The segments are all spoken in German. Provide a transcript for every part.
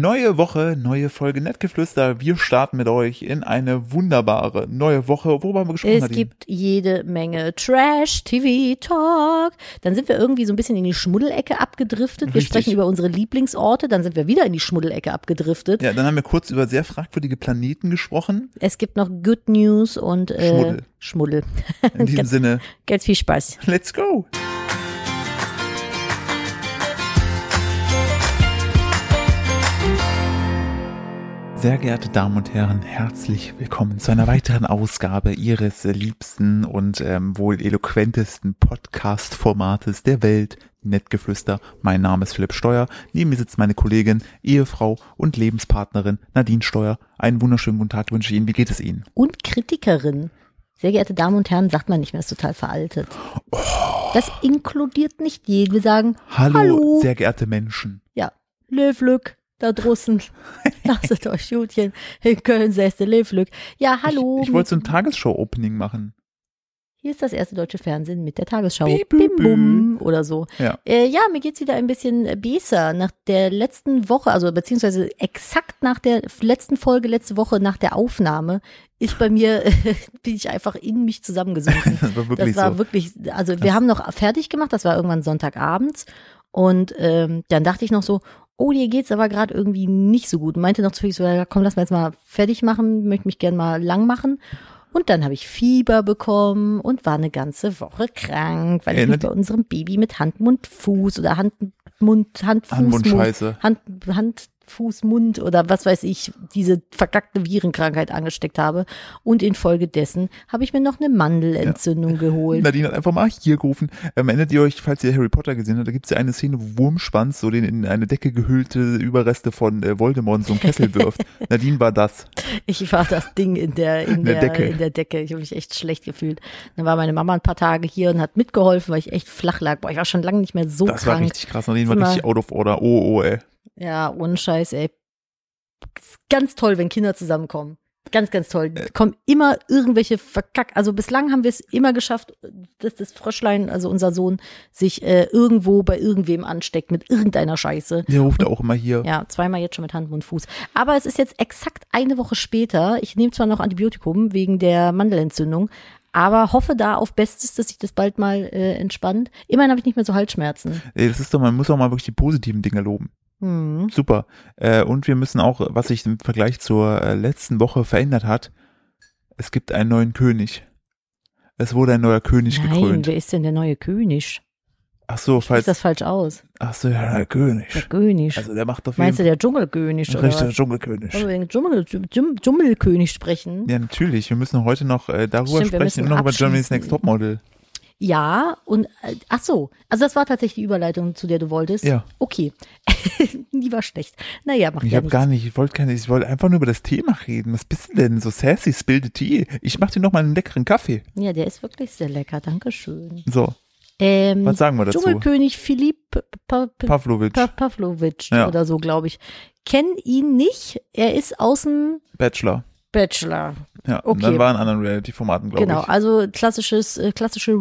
Neue Woche, neue Folge Nettgeflüster. Wir starten mit euch in eine wunderbare neue Woche. Worüber haben wir gesprochen? Es Nadine? gibt jede Menge Trash, TV, Talk. Dann sind wir irgendwie so ein bisschen in die Schmuddelecke abgedriftet. Wir Richtig. sprechen über unsere Lieblingsorte. Dann sind wir wieder in die Schmuddelecke abgedriftet. Ja, dann haben wir kurz über sehr fragwürdige Planeten gesprochen. Es gibt noch Good News und äh, Schmuddel. Schmuddel. In diesem ganz, Sinne, ganz viel Spaß. let's go. Sehr geehrte Damen und Herren, herzlich willkommen zu einer weiteren Ausgabe Ihres liebsten und ähm, wohl eloquentesten Podcast-Formates der Welt, Nettgeflüster. Mein Name ist Philipp Steuer. Neben mir sitzt meine Kollegin, Ehefrau und Lebenspartnerin Nadine Steuer. Einen wunderschönen guten Tag wünsche ich Ihnen. Wie geht es Ihnen? Und Kritikerin. Sehr geehrte Damen und Herren, sagt man nicht mehr, ist total veraltet. Das inkludiert nicht jeden. Wir sagen, Hallo, Hallo. sehr geehrte Menschen. ja, Löflück, da draußen. Lasst euch Schutchen. In Köln säße Löflück. Ja, hallo. Ich, ich wollte so ein Tagesschau-Opening machen. Hier ist das erste deutsche Fernsehen mit der Tagesschau. Bip, Bim, bum, oder so. Ja. Äh, ja, mir geht's wieder ein bisschen besser. Nach der letzten Woche, also beziehungsweise exakt nach der letzten Folge letzte Woche nach der Aufnahme, ist bei mir, bin ich einfach in mich zusammengesunken. Das war wirklich das war so. wirklich, also wir haben noch fertig gemacht, das war irgendwann Sonntagabends. Und ähm, dann dachte ich noch so, oh, dir geht's aber gerade irgendwie nicht so gut. Meinte noch zu so, ja, komm, lass mal jetzt mal fertig machen, möchte mich gern mal lang machen. Und dann habe ich Fieber bekommen und war eine ganze Woche krank, weil ich Erinnert mich bei unserem Baby mit Hand, Mund, Fuß oder Hand, Mund, Hand, Fuß, Mund, Handmundscheiße. Hand, Hand, Fuß, Mund oder was weiß ich, diese verkackte Virenkrankheit angesteckt habe. Und infolgedessen habe ich mir noch eine Mandelentzündung geholt. Nadine hat einfach mal hier gerufen. Ähm, erinnert ihr euch, falls ihr Harry Potter gesehen habt, da gibt es ja eine Szene, wo Wurmschwanz so den in eine Decke gehüllte Überreste von äh, Voldemort in so einen Kessel wirft. Nadine war das. Ich war das Ding in der, in In der der, Decke. in der Decke. Ich habe mich echt schlecht gefühlt. Dann war meine Mama ein paar Tage hier und hat mitgeholfen, weil ich echt flach lag. Boah, ich war schon lange nicht mehr so Das war krank. richtig krass. Nadine war richtig out of order. Oh, oh, ey. Ja, ohne Scheiß, ey. Ist Ganz toll, wenn Kinder zusammenkommen. Ganz, ganz toll. Äh. Kommen immer irgendwelche Verkack. Also bislang haben wir es immer geschafft, dass das Fröschlein, also unser Sohn, sich äh, irgendwo bei irgendwem ansteckt mit irgendeiner Scheiße. Der ruft auch immer hier. Ja, zweimal jetzt schon mit Hand, Mund, Fuß. Aber es ist jetzt exakt eine Woche später. Ich nehme zwar noch Antibiotikum wegen der Mandelentzündung, aber hoffe da auf Bestes, dass sich das bald mal äh, entspannt. Immerhin habe ich nicht mehr so Halsschmerzen. Ey, Das ist doch, man muss auch mal wirklich die positiven Dinge loben. Hm. Super. Äh, und wir müssen auch, was sich im Vergleich zur äh, letzten Woche verändert hat, es gibt einen neuen König. Es wurde ein neuer König Nein, gekrönt. wer ist denn der neue König? Ach so, Sieht falls, das falsch aus? ach so, ja, der König. Der König. Also der macht auf jeden Meinst du der Dschungelkönig oder richtiger was? Dschungelkönig. Wollen wir den Dschungel, Dschungelkönig sprechen? Ja, natürlich. Wir müssen heute noch äh, darüber Stimmt, sprechen und noch über Germany's. Next Topmodel. Ja, und äh, ach so, also das war tatsächlich die Überleitung, zu der du wolltest. Ja. Okay. die war schlecht. Naja, macht Ich ja habe gar nicht, ich wollte keine, ich wollte einfach nur über das Thema reden. Was bist du denn? So sassy, spill the tea. Ich mach dir noch mal einen leckeren Kaffee. Ja, der ist wirklich sehr lecker, Dankeschön. So, Ähm, was sagen wir dazu? Dschungelkönig Philipp pa Pavlovic, pa Pavlovic Ja. oder so, glaube ich. Kenn ihn nicht. Er ist aus dem Bachelor. Bachelor. Ja, und Okay. dann war in anderen Reality-Formaten, glaube Genau, ich. also klassisches, äh, klassische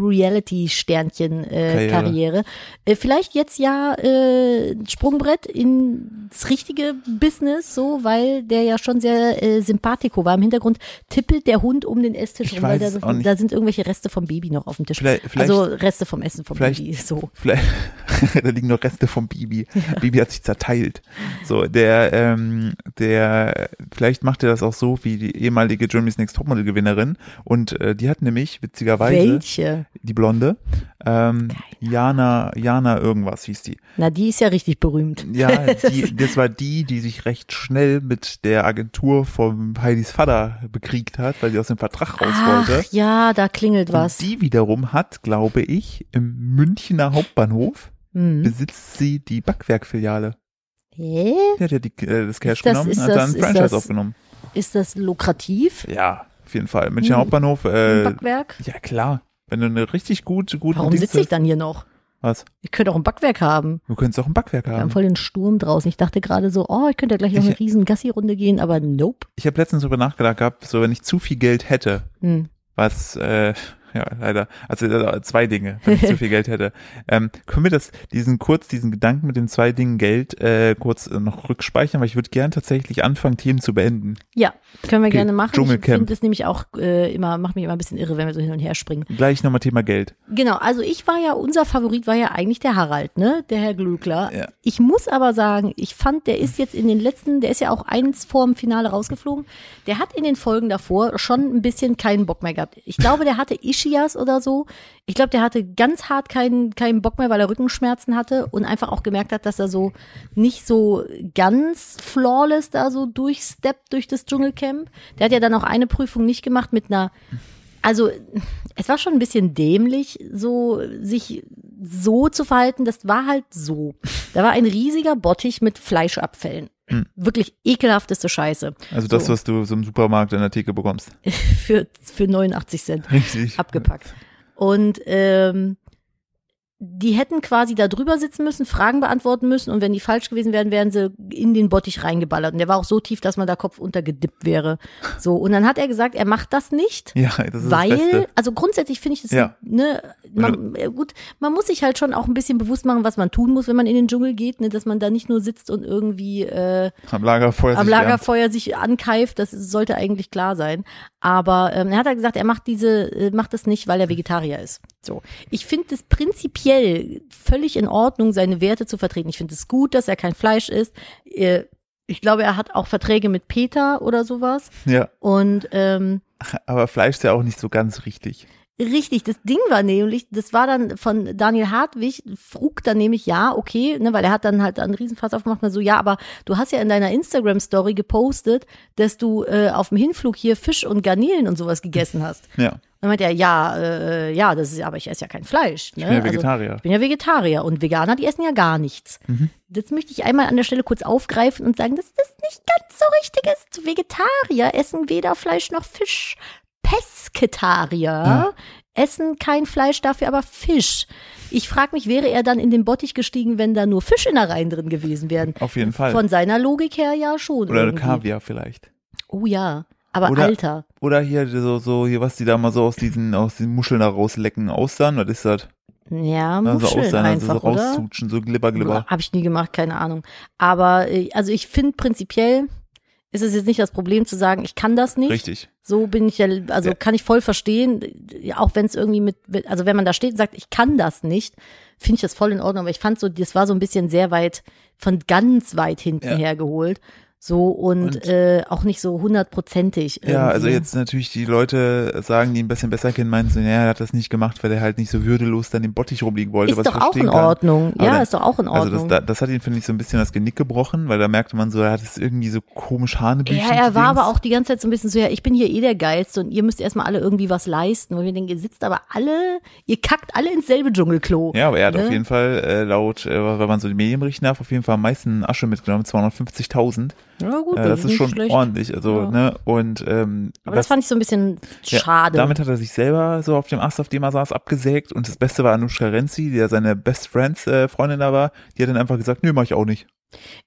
Reality-Sternchen-Karriere. Äh. Äh, vielleicht jetzt ja äh, Sprungbrett ins richtige Business, so, weil der ja schon sehr äh, sympathico war. Im Hintergrund tippelt der Hund um den Esstisch Ich rum, weil da, nicht. da sind irgendwelche Reste vom Baby noch auf dem Tisch. Vielleicht- vielleicht- also Reste vom Essen vom Baby, so. Vielleicht, da liegen noch Reste vom Bibi. Bibi hat sich zerteilt. So, der, ähm, der, vielleicht macht er das auch so wie die ehemalige Germany's Next Topmodel Gewinnerin. Und äh, die hat nämlich witzigerweise Welche? die Blonde, ähm, Jana, Jana irgendwas hieß die. Na, die ist ja richtig berühmt. Ja, die, das war die, die sich recht schnell mit der Agentur vom Heidis Vater bekriegt hat, weil sie aus dem Vertrag raus wollte. Ach, ja, da klingelt was. Und die wiederum hat, glaube ich, im Münchner Hauptbahnhof Hm. besitzt sie die Backwerkfiliale. Hä? Die hat ja die, äh, das Cash Ist das- genommen und hat dann ein Franchise das- aufgenommen. Ist das lukrativ? Ja, auf jeden Fall. Münchner Hm. Hauptbahnhof, äh, Backwerk? ja klar. Wenn du eine richtig gut, gute Warum sitze ich dann hier noch? Was? Ich könnte auch ein Backwerk haben. Du könntest auch ein Backwerk Wir haben haben. voll den Sturm draußen. Ich dachte gerade so, oh, ich könnte ja gleich noch eine riesen Gassi-Runde gehen, aber nope. Ich habe letztens darüber nachgedacht gehabt, so wenn ich zu viel Geld hätte, Hm. was äh, ja, leider. Also äh, zwei Dinge, wenn ich zu viel Geld hätte. Ähm, können wir das, diesen kurz, diesen Gedanken mit den zwei Dingen Geld äh, kurz äh, noch rückspeichern, weil ich würde gern tatsächlich anfangen, Themen zu beenden. Ja, können wir Okay, gerne machen. Ich Dschungelcamp. finde es nämlich auch äh, immer, macht mich immer ein bisschen irre, wenn wir so hin und her springen. Gleich nochmal Thema Geld. Genau, also ich war ja, unser Favorit war ja eigentlich der Harald, ne? Der Herr Glückler. Ja. Ich muss aber sagen, ich fand, der ist jetzt in den letzten, der ist ja auch eins vor dem Finale rausgeflogen. Der hat in den Folgen davor schon ein bisschen keinen Bock mehr gehabt. Ich glaube, der hatte Ischias oder so. Ich glaube, der hatte ganz hart keinen, keinen Bock mehr, weil er Rückenschmerzen hatte und einfach auch gemerkt hat, dass er so nicht so ganz flawless da so durchsteppt durch das Dschungelcamp. Der hat ja dann auch eine Prüfung nicht gemacht mit einer also es war schon ein bisschen dämlich, so sich so zu verhalten. Das war halt so. Da war ein riesiger Bottich mit Fleischabfällen. Wirklich ekelhafteste Scheiße. Also das, So. was du so im Supermarkt in der Theke bekommst. Für, für 89 Cent Richtig. abgepackt. Und ähm, die hätten quasi da drüber sitzen müssen, Fragen beantworten müssen und wenn die falsch gewesen wären, wären sie in den Bottich reingeballert. Und der war auch so tief, dass man da Kopf untergedippt wäre. So, und dann hat er gesagt, er macht das nicht. Ja, das das weil, also grundsätzlich finde ich das, Ja. ne, man, äh, gut, man muss sich halt schon auch ein bisschen bewusst machen, was man tun muss, wenn man in den Dschungel geht, ne, dass man da nicht nur sitzt und irgendwie äh, Am Lagerfeuer am sich. Lagerfeuer sich ankeift, das sollte eigentlich klar sein. Aber ähm, er hat halt gesagt, er macht diese, äh, macht das nicht, weil er Vegetarier ist. So, ich finde es prinzipiell völlig in Ordnung, seine Werte zu vertreten. Ich finde es gut, dass er kein Fleisch isst. Äh, ich glaube, er hat auch Verträge mit Peter oder sowas. Ja, Und ähm, aber Fleisch ist ja auch nicht so ganz richtig. Richtig, das Ding war nämlich, das war dann von Daniel Hartwig, frug dann nämlich, ja, okay, ne, weil er hat dann halt einen Riesenfass aufgemacht und so, ja, aber du hast ja in deiner Instagram-Story gepostet, dass du äh, auf dem Hinflug hier Fisch und Garnelen und sowas gegessen hast. Ja, Dann meint er, ja, äh, ja, das ist, aber ich esse ja kein Fleisch. Ne? ich bin ja Also, Vegetarier. ich bin ja Vegetarier und Veganer, die essen ja gar nichts. Das möchte ich einmal an der Stelle kurz aufgreifen und sagen, dass das nicht ganz so richtig ist. Vegetarier essen weder Fleisch noch Fisch. Pesketarier essen kein Fleisch, dafür aber Fisch. Ich frage mich, wäre er dann in den Bottich gestiegen, wenn da nur Fischinnereien drin gewesen wären? Auf jeden Fall. Von seiner Logik her ja schon. Oder irgendwie. Kaviar vielleicht. Oh ja, aber Oder- Alter. Oder hier so, so, hier, was die da mal so aus diesen, aus den Muscheln da rauslecken. Austern, was ist das? Ja, Also Muscheln Austern, also so einfach, oder? rauszutschen, so glibber, glibber. Habe ich nie gemacht, keine Ahnung. Aber äh, also ich finde prinzipiell ist es jetzt nicht das Problem zu sagen, ich kann das nicht. Richtig. So bin ich ja, also kann ich voll verstehen, auch wenn es irgendwie mit, also wenn man da steht und sagt, ich kann das nicht, finde ich das voll in Ordnung. Aber ich fand so, das war so ein bisschen sehr weit, von ganz weit hinten Ja. hergeholt. So und, Und- äh, auch nicht so hundertprozentig. Ja, also irgendwie. jetzt natürlich die Leute sagen, die ihn ein bisschen besser kennen, meinen so, naja, er hat das nicht gemacht, weil er halt nicht so würdelos dann im Bottich rumliegen wollte, ist doch auch in kann. Ordnung. Aber Ja, dann- ist doch auch in Also Ordnung. das, da- das hat ihn, finde ich, so ein bisschen das Genick gebrochen, weil da merkte man so, er hat es irgendwie so komisch Hanebüchen. Ja, er war aber auch die ganze Zeit so ein bisschen so, ja, ich bin hier eh der Geilste und ihr müsst erstmal alle irgendwie was leisten. Wo ich mir denke, ihr sitzt aber alle, ihr kackt alle ins selbe Dschungelklo. Ja, aber er hat Ne? auf jeden Fall äh, laut, äh, wenn man so die Medien berichten darf, auf jeden Fall am meisten Asche mitgenommen, 250.000. Ja, gut, Äh, das ist schon schlecht. ordentlich. Also, Ja. ne, und ähm, Aber das fand ich so ein bisschen ja, schade. Damit hat er sich selber so auf dem Ast, auf dem er saß, abgesägt. Und das Beste war Anushka Renzi, die ja seine Best Friends äh, Freundin da war. Die hat dann einfach gesagt, nö, mach ich auch nicht.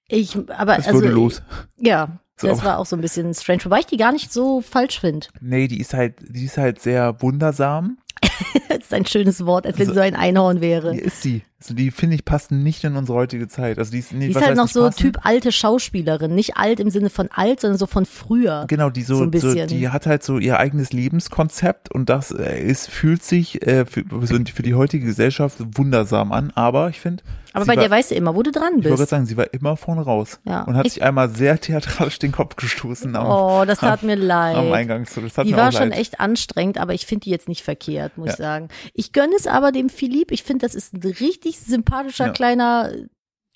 ich, aber Es also, würde los. ja, So. das war auch so ein bisschen strange, wobei ich die gar nicht so falsch finde. Nee, die ist halt, die ist halt sehr wundersam. Das ist ein schönes Wort, als wenn sie so ein Einhorn wäre. Die ist sie. Also die finde ich passt nicht in unsere heutige Zeit. Also die ist, nee, Die ist halt heißt noch nicht so passen? Typ alte Schauspielerin. Nicht alt im Sinne von alt, sondern so von früher. Genau, die so, So so, ein bisschen. die hat halt so ihr eigenes Lebenskonzept und das äh, ist, fühlt sich äh, für, für die heutige Gesellschaft wundersam an, aber ich finde, Aber bei war, der weißt du immer, wo du dran ich wollte gerade bist. sagen, sie war immer vorne raus Ja. und hat Ich- sich einmal sehr theatralisch den Kopf gestoßen am, Oh, das tat mir am leid. Eingang zu. Das hat Die mir war schon leid. echt anstrengend, aber ich finde die jetzt nicht verkehrt, muss Ja. ich sagen. Ich gönne es aber dem Philipp. Ich finde, das ist ein richtig sympathischer Ja. kleiner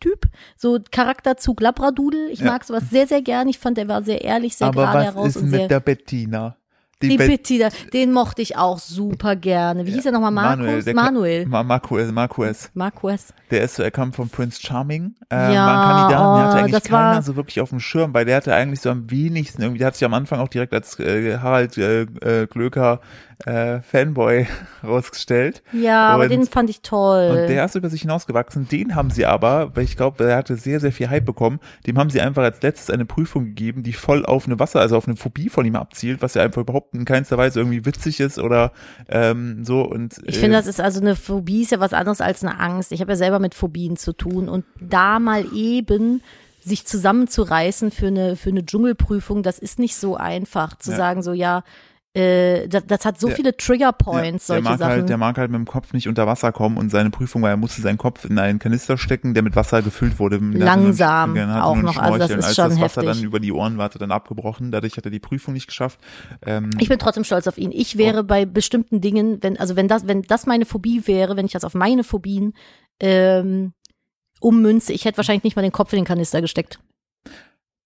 Typ. So Charakterzug Labradudel. Ich Ja. mag sowas sehr, sehr gern. Ich fand, der war sehr ehrlich, sehr aber gerade was heraus ist und sehr. mit der Bettina? die Bet- Bettina, den mochte ich auch super gerne. Wie hieß er nochmal? Markus? der Manuel. Ma Marquez, Marquez. Der ist so, er kam von Prince Charming, äh, Ja, war ein Kandidat, den hatte eigentlich keiner war- so wirklich auf dem Schirm, weil der hatte eigentlich so am wenigsten irgendwie, der hat sich am Anfang auch direkt als äh, Harald äh, äh, Glöker äh, Fanboy rausgestellt. Ja, aber Und- den fand ich toll. Und der ist über sich hinausgewachsen. Den haben sie aber, weil ich glaube, er hatte sehr, sehr viel Hype bekommen, dem haben sie einfach als letztes eine Prüfung gegeben, die voll auf eine Wasser, also auf eine Phobie von ihm abzielt, was ja einfach überhaupt in keinster Weise irgendwie witzig ist oder ähm, so. Und Ich äh, finde, das ist also eine Phobie ist ja was anderes als eine Angst. Ich habe ja selber mit Phobien zu tun und da mal eben sich zusammenzureißen für eine für eine Dschungelprüfung, das ist nicht so einfach zu Ja. sagen so ja, äh, das, das hat so Der- viele Trigger Points der solche mag Sachen. halt, der mag halt mit dem Kopf nicht unter Wasser kommen und seine Prüfung war, er musste seinen Kopf in einen Kanister stecken, der mit Wasser gefüllt wurde. Der Langsam der auch noch, also das ist Als schon das Wasser heftig. dann über die Ohren war, er dann abgebrochen. Dadurch hat er die Prüfung nicht geschafft. Ähm, Ich bin trotzdem stolz auf ihn. Ich wäre Oh. bei bestimmten Dingen, wenn, also wenn das, wenn das meine Phobie wäre, wenn ich das auf meine Phobien ähm, ummünze, ich hätte wahrscheinlich nicht mal den Kopf in den Kanister gesteckt.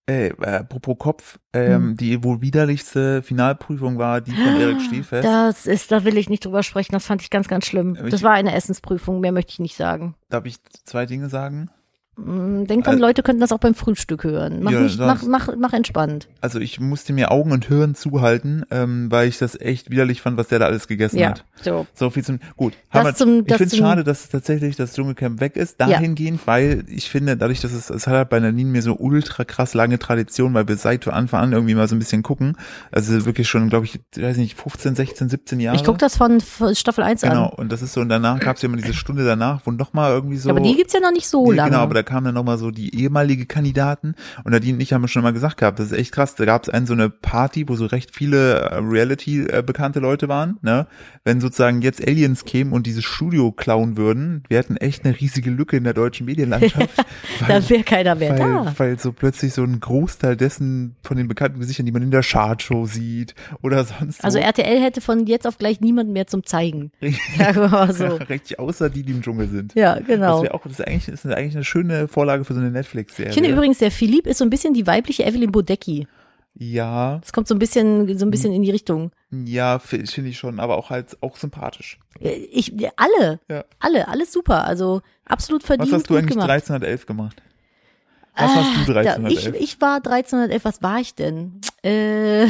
Ey, äh, apropos Kopf, ähm, Hm. die wohl widerlichste Finalprüfung war die von Erik Stiefest. Das ist, da will ich nicht drüber sprechen. Das fand ich ganz, ganz schlimm. Ich- Das war eine Essensprüfung. Mehr möchte ich nicht sagen. Darf ich zwei Dinge sagen? Mm, Denk dran, Also- Leute könnten das auch beim Frühstück hören. Mach Ja, nicht, mach, mach, mach entspannt. Also ich musste mir Augen und Hirn zuhalten, ähm, weil ich das echt widerlich fand, was der da alles gegessen Ja, hat. so. So viel zum gut. Das zum- ich finde es schade, dass tatsächlich das Dschungelcamp weg ist, Ja. dahingehend, weil ich finde, dadurch, dass es, es hat halt bei Nadine mir so ultra krass lange Tradition, weil wir seit Anfang an irgendwie mal so ein bisschen gucken. Also wirklich schon, glaube ich, weiß nicht, 15, 16, 17 Jahre. Ich guck das von Staffel 1 Genau, an. und das ist so, und danach gab es ja immer diese Stunde danach, wo nochmal irgendwie so. Aber die gibt's ja noch nicht so die, lange. Genau, aber da kamen dann nochmal so die ehemalige Kandidaten und Nadine und ich haben ja schon mal gesagt gehabt, das ist echt krass. Da gab es einen so eine Party, wo so recht viele äh, Reality-bekannte Leute waren, ne? Wenn sozusagen jetzt Aliens kämen und dieses Studio klauen würden, wir hätten echt eine riesige Lücke in der deutschen Medienlandschaft. da wäre keiner mehr weil, da. weil so plötzlich so ein Großteil dessen von den bekannten Gesichtern, die man in der Chartshow sieht oder sonst Also wo, RTL hätte von jetzt auf gleich niemanden mehr zum Zeigen. Mal so. richtig außer die, die im Dschungel sind. Ja, Das genau. wäre auch, das ist eigentlich, das ist eigentlich eine schöne Vorlage für so eine Netflix-Serie. Ich finde übrigens, der Philipp ist so ein bisschen die weibliche Evelyn Bodecki. Ja, Das kommt so ein bisschen, so ein bisschen in die Richtung. ja, fi- finde ich schon, aber auch halt auch sympathisch. Äh, Ich, alle, Ja. alle, alles super. Also absolut verdient. Was hast du eigentlich gemacht. 1311 gemacht? Was hast du Ah, da- 1311? Ich, ich war 1311, was war ich denn? Äh,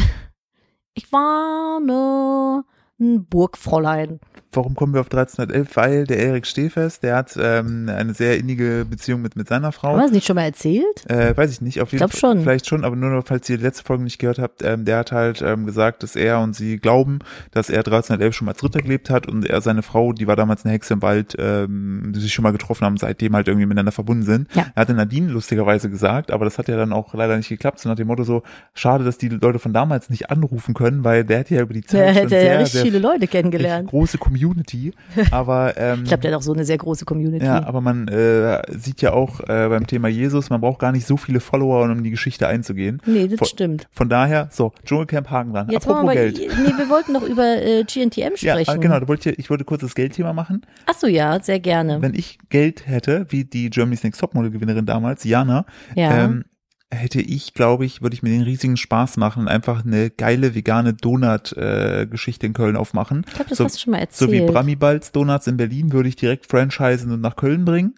ich war ne, ein Burgfräulein. Warum kommen wir auf 1311? Weil der Erik Stehfest, der hat ähm, eine sehr innige Beziehung mit, mit seiner Frau. Haben wir das nicht schon mal erzählt? Äh, weiß ich nicht, auf jeden glaub Fall. schon. Vielleicht schon, aber nur noch, falls ihr die letzte Folge nicht gehört habt, ähm, der hat halt ähm, gesagt, dass er und sie glauben, dass er 1311 schon mal als Ritter gelebt hat und er seine Frau, die war damals eine Hexe im Wald, ähm, die sich schon mal getroffen haben, seitdem halt irgendwie miteinander verbunden sind. Ja. Er hatte Nadine lustigerweise gesagt, aber das hat ja dann auch leider nicht geklappt, so nach dem Motto so, schade, dass die Leute von damals nicht anrufen können, weil der hätte ja über die Zeit Der schon hätte sehr, ja richtig sehr viele Leute kennengelernt. große Community, aber ähm, Ich glaube, der hat auch so eine sehr große Community. ja, aber man äh, sieht ja auch äh, beim Thema Jesus, man braucht gar nicht so viele Follower, um in die Geschichte einzugehen. nee, das Von- stimmt. Von daher, so, Dschungelcamp Hagen dran. Jetzt Apropos wir Geld. mal, nee, wir wollten noch über äh, GNTM Ja, sprechen. ah, genau, da wollte ich, ich wollte kurz das Geldthema machen. Ach so, ja, sehr gerne. Wenn ich Geld hätte, wie die Germany's Next Topmodel-Gewinnerin damals, Jana, ja. ähm, hätte ich, glaube ich, würde ich mir den riesigen Spaß machen und einfach eine geile vegane Donut-Geschichte in Köln aufmachen. ich glaube, das so- hast du schon mal So wie erzählt. Bramibals Donuts in Berlin würde ich direkt franchisen und nach Köln bringen.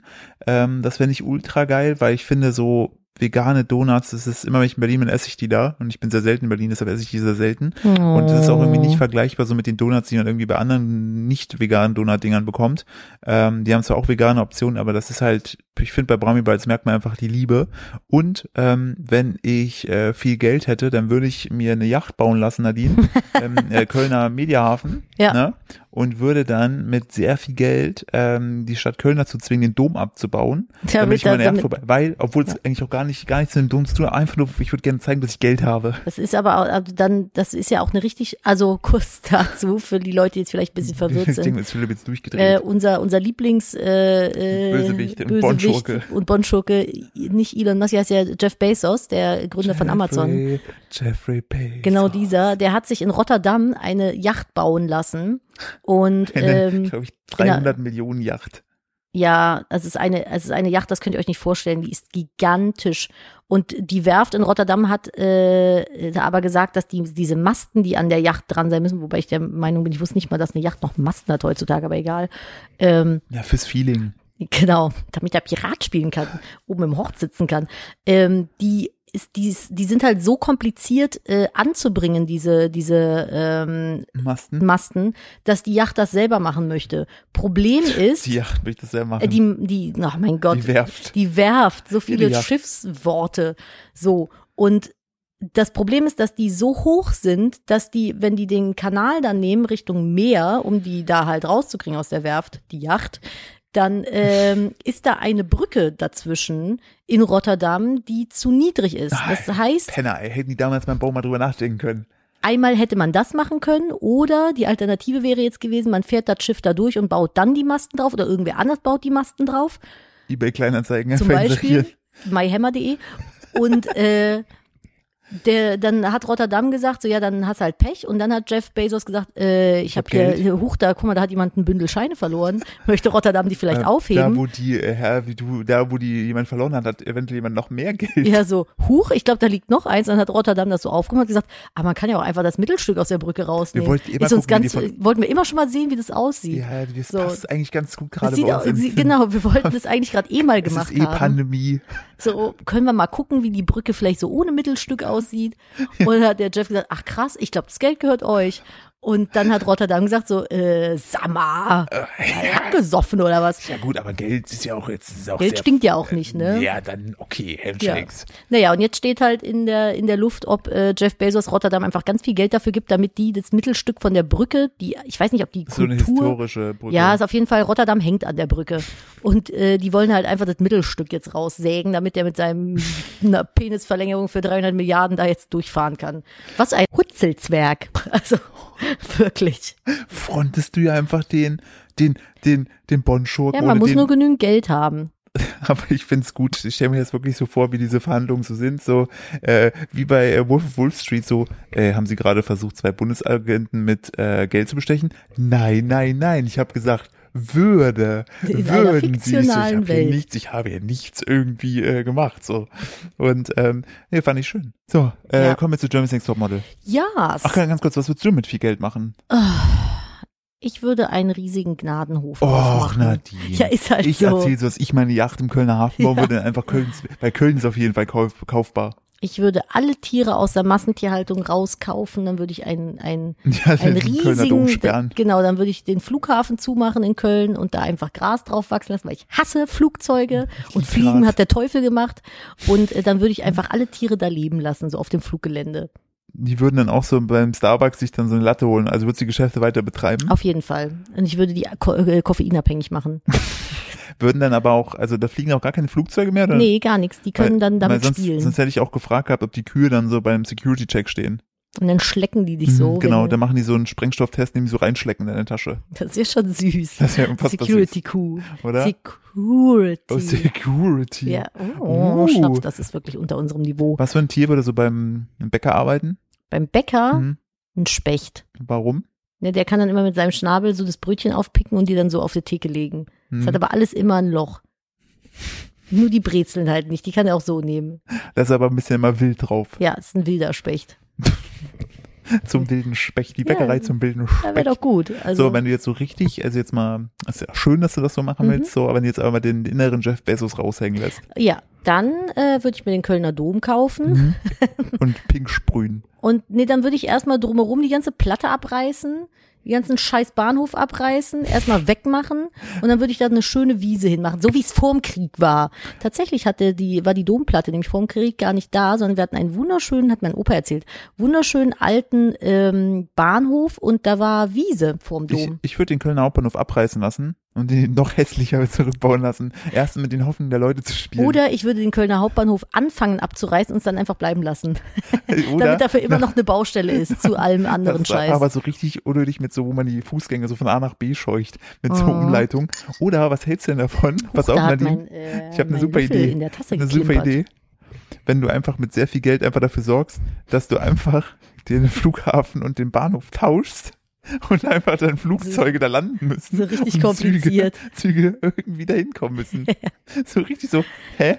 Ähm, das fände ich ultra geil, weil ich finde so vegane Donuts, das ist immer, wenn ich in Berlin bin, esse ich die da. Und ich bin sehr selten in Berlin, deshalb esse ich die sehr selten. Und das ist auch irgendwie nicht Oh. vergleichbar so mit den Donuts, die man irgendwie bei anderen nicht veganen Donut-Dingern bekommt. Ähm, die haben zwar auch vegane Optionen, aber das ist halt, ich finde bei Brahmi Bites merkt man einfach die Liebe. Und ähm, wenn ich äh, viel Geld hätte, dann würde ich mir eine Yacht bauen lassen, Nadine, im äh, Kölner Mediahafen. Ja. Ne? Und würde dann mit sehr viel Geld ähm, die Stadt Köln dazu zwingen, den Dom abzubauen. Ja, damit mit ich meine Yacht vorbei, weil, obwohl es eigentlich auch gar nicht, gar nichts mit dem Dom zu tun hat, einfach nur, ich würde gerne zeigen, dass ich Geld habe. Das ist aber auch, also dann, das ist ja auch eine richtig, also Kurs dazu für die Leute, die jetzt vielleicht ein bisschen verwirrt Ich denke, sind. ist Philipp jetzt Äh, durchgedreht. unser, unser Lieblings äh, äh, Bösewicht und Bondschurke. und Bondschurke, nicht Elon Musk, ja, ist ja Jeff Bezos, der Gründer von Amazon. Jeffrey- Jeffrey Bezos. Genau dieser, der hat sich in Rotterdam eine Yacht bauen lassen und ähm, glaube ich, 300 Millionen Yacht. Ja, es ist eine, es ist eine Yacht, das könnt ihr euch nicht vorstellen, die ist gigantisch. Und die Werft in Rotterdam hat äh, aber gesagt, dass die, diese Masten, die an der Yacht dran sein müssen, wobei ich der Meinung bin, ich wusste nicht mal, dass eine Yacht noch Masten hat heutzutage, aber egal. Ähm, Ja, fürs Feeling. Genau, damit der Pirat spielen kann, oben im Hort sitzen kann. Ähm, die ist dies, die sind halt so kompliziert äh, anzubringen, diese, diese ähm, Masten. Masten, dass die Yacht das selber machen möchte. Problem ist, Die Yacht ich das selber machen. äh, die, die, oh mein Gott, Die Werft. die Werft, so viele Die. Schiffsworte, so. Und das Problem ist, dass die so hoch sind, dass die, wenn die den Kanal dann nehmen Richtung Meer, um die da halt rauszukriegen aus der Werft, die Yacht, dann ähm, ist da eine Brücke dazwischen in Rotterdam, die zu niedrig ist. Das heißt, Penner, ey, hätten die damals beim Bau mal drüber nachdenken können. einmal hätte man das machen können oder die Alternative wäre jetzt gewesen, man fährt das Schiff da durch und baut dann die Masten drauf oder irgendwer anders baut die Masten drauf. Ebay Kleinanzeigen Zum Beispiel myhammer.de und äh, der, dann hat Rotterdam gesagt, so ja, dann hast du halt Pech und dann hat Jeff Bezos gesagt, äh, ich hab habe hier, Geld. hier, huch, da, guck mal, da hat jemand ein Bündel Scheine verloren, möchte Rotterdam die vielleicht Äh, aufheben? Da, wo die, äh, Herr, wie du, da, wo die jemand verloren hat, hat eventuell jemand noch mehr Geld. ja, so, huch, ich glaube, da liegt noch eins. Dann hat Rotterdam das so aufgemacht und gesagt, aber man kann ja auch einfach das Mittelstück aus der Brücke rausnehmen. Wir wollten immer Ist uns gucken, ganz, von- wollten wir immer schon mal sehen, wie das aussieht. Ja, das So. passt eigentlich ganz gut gerade bei auch, uns. im sie, genau, wir wollten das eigentlich gerade eh mal Es gemacht ist eh haben. Pandemie. So, können wir mal gucken, wie die Brücke vielleicht so ohne Mittelstück aussieht. Und dann hat der Jeff gesagt, ach krass, ich glaube, das Geld gehört euch. Und dann hat Rotterdam gesagt so, äh, Sammer, gesoffen oder was? Ja gut, aber Geld ist ja auch jetzt ist auch Geld sehr, stinkt ja auch nicht, ne? Ja, dann okay, Handshakes. Naja, und jetzt steht halt in der, in der Luft, ob äh, Jeff Bezos Rotterdam einfach ganz viel Geld dafür gibt, damit die das Mittelstück von der Brücke, die, ich weiß nicht, ob die So eine Kultur, historische Brücke. Ja, ist auf jeden Fall, Rotterdam hängt an der Brücke. Und äh, die wollen halt einfach das Mittelstück jetzt raussägen, damit der mit seinem einer Penisverlängerung für 300 Milliarden da jetzt durchfahren kann. Was ein Hutzelzwerg. Also wirklich. Frontest du ja einfach den, den, den, den Bonschurken Ja, man muss den, nur genügend Geld haben. aber ich find's gut. Ich stelle mir jetzt wirklich so vor, wie diese Verhandlungen so sind, so äh, wie bei äh, Wolf of Wall Street, so äh, haben sie gerade versucht, zwei Bundesagenten mit äh, Geld zu bestechen? Nein, nein, nein. Ich habe gesagt, würde, In würden sie es. Ich hier Welt. nichts, ich habe hier nichts irgendwie äh, gemacht, so und ähm, nee, fand ich schön. So, äh, Ja. kommen wir zu Germany's Next Topmodel. Ja, Ach, ganz kurz, was würdest du mit viel Geld machen? ich würde einen riesigen Gnadenhof Och. Nadine. Ja, ist halt ich so. erzähle so, dass ich meine Yacht im Kölner Hafen bauen Ja. würde, einfach Köln, bei Köln ist auf jeden Fall kauf, kaufbar. Ich würde alle Tiere aus der Massentierhaltung rauskaufen, dann würde ich einen, einen, Ja, einen riesigen, sperren. genau, dann würde ich den Flughafen zumachen in Köln und da einfach Gras drauf wachsen lassen, weil ich hasse Flugzeuge und. Fliegen hat der Teufel gemacht und äh, dann würde ich einfach alle Tiere da leben lassen, so auf dem Fluggelände. Die würden dann auch so beim Starbucks sich dann so eine Latte holen, also würdest du die Geschäfte weiter betreiben. Auf jeden Fall. Und ich würde die Ko äh, koffeinabhängig machen. Würden dann aber auch, also da fliegen auch gar keine Flugzeuge mehr? Oder? Nee, gar nichts. Die können Weil- dann damit sonst, spielen. Sonst hätte ich auch gefragt gehabt, ob die Kühe dann so beim Security-Check stehen. und dann schlecken die dich so. Mhm, genau, dann machen die so einen Sprengstofftest, nehmen die so reinschlecken in deine Tasche. Das ist ja schon süß. Das ist ja unfassbar Security Kuh. Oder? Security. Oh, Security. ja, oh, Uh. Schnaps, das ist wirklich unter unserem Niveau. Was für ein Tier würde so beim Bäcker arbeiten? Beim Bäcker Mhm. ein Specht. Warum? Ne, der kann dann immer mit seinem Schnabel so das Brötchen aufpicken und die dann so auf die Theke legen. Das Mhm. hat aber alles immer ein Loch. Nur die Brezeln halt nicht, die kann er auch so nehmen. Da ist aber ein bisschen immer wild drauf. Ja, ist ein wilder Specht. Zum wilden Specht. Die Ja, Bäckerei zum wilden Ja, wäre Specht. doch gut. Also, so, wenn du jetzt so richtig, also jetzt mal, ist ja schön, dass du das so machen Mhm. willst, so, aber wenn du jetzt aber mal den inneren Jeff Bezos raushängen lässt ja, dann äh, würde ich mir den Kölner Dom kaufen. Mhm. und pink sprühen. Und nee, dann würde ich erstmal drumherum die ganze Platte abreißen, die ganzen scheiß Bahnhof abreißen, erstmal wegmachen und dann würde ich da eine schöne Wiese hinmachen, so wie es vorm Krieg war. Tatsächlich hatte die, war die Domplatte nämlich vorm Krieg gar nicht da, sondern wir hatten einen wunderschönen, hat mein Opa erzählt, wunderschönen alten ähm, Bahnhof und da war Wiese vorm Ich, Dom. ich würde den Kölner Hauptbahnhof abreißen lassen und den noch hässlicher zurückbauen lassen. Erst mit den Hoffnungen der Leute zu spielen. Oder ich würde den Kölner Hauptbahnhof anfangen abzureißen und es dann einfach bleiben lassen, damit dafür immer noch eine Baustelle ist zu allem anderen das Scheiß. aber so richtig unnötig mit so, wo man die Fußgänger so von A nach B scheucht, mit so Oh. Umleitung. Oder was hältst du denn davon? Pass auf, da Nadine. mein, äh, ich habe eine super Löffel Idee. in der Tasse eine super. Idee. Wenn du einfach mit sehr viel Geld einfach dafür sorgst, dass du einfach den Flughafen und den Bahnhof tauschst und einfach dann Flugzeuge da landen müssen. So richtig und kompliziert. Züge, Züge irgendwie da hinkommen müssen. so richtig so, hä?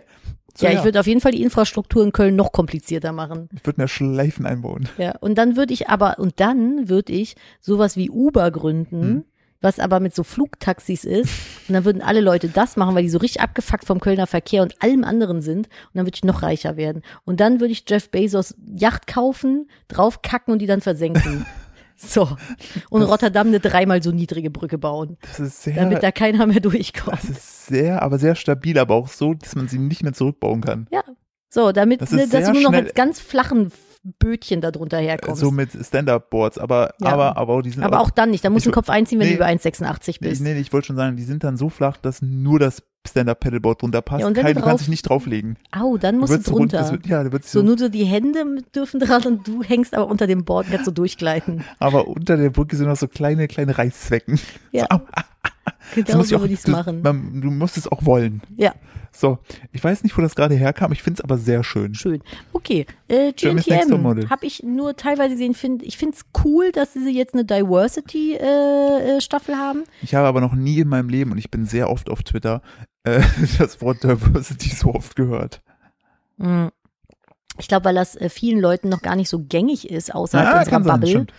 So, ja, ich würde auf jeden Fall die Infrastruktur in Köln noch komplizierter machen. ich würde mehr Schleifen einbauen. Ja, und dann würde ich aber, und dann würde ich sowas wie Uber gründen, Hm. was aber mit so Flugtaxis ist. Und dann würden alle Leute das machen, weil die so richtig abgefuckt vom Kölner Verkehr und allem anderen sind. Und dann würde ich noch reicher werden. Und dann würde ich Jeff Bezos Yacht kaufen, draufkacken und die dann versenken. So. Und Das- Rotterdam eine dreimal so niedrige Brücke bauen, Das ist sehr, damit da keiner mehr durchkommt. das ist sehr, aber sehr stabil, aber auch so, dass man sie nicht mehr zurückbauen kann. Ja. So, damit Das ne, dass du nur noch mit ganz flachen Bötchen da drunter herkommst. So mit Stand-Up-Boards, aber, Ja. aber, aber auch die sind aber auch dann nicht. Da musst du den Kopf einziehen, wenn nee. du über 1,86 Nee, bist. nee, ich wollte schon sagen, die sind dann so flach, dass nur das Stand-Up-Pedalboard drunter passt. Ja, und wenn Kein, du du kannst drauf- dich nicht drauflegen. Au, dann Du musst du rund- drunter. das wird, ja, wird so so, nur so die Hände dürfen dran und du hängst aber unter dem Board und kannst so durchgleiten. aber unter der Brücke sind noch so kleine, kleine Reißzwecken. Ja, So, au, genau so würde ich es machen. Man, du musst es auch wollen. Ja, So, ich weiß nicht, wo das gerade herkam, ich finde es aber sehr schön. schön. Okay, äh, GNTM habe ich nur teilweise gesehen. Find, ich finde es cool, dass sie jetzt eine Diversity-Staffel haben. Ich habe aber noch nie in meinem Leben, und ich bin sehr oft auf Twitter, äh, das Wort Diversity so oft gehört. Mm. Ich glaube, weil das äh, vielen Leuten noch gar nicht so gängig ist außerhalb Ah, unserer sein, Bubble. stimmt.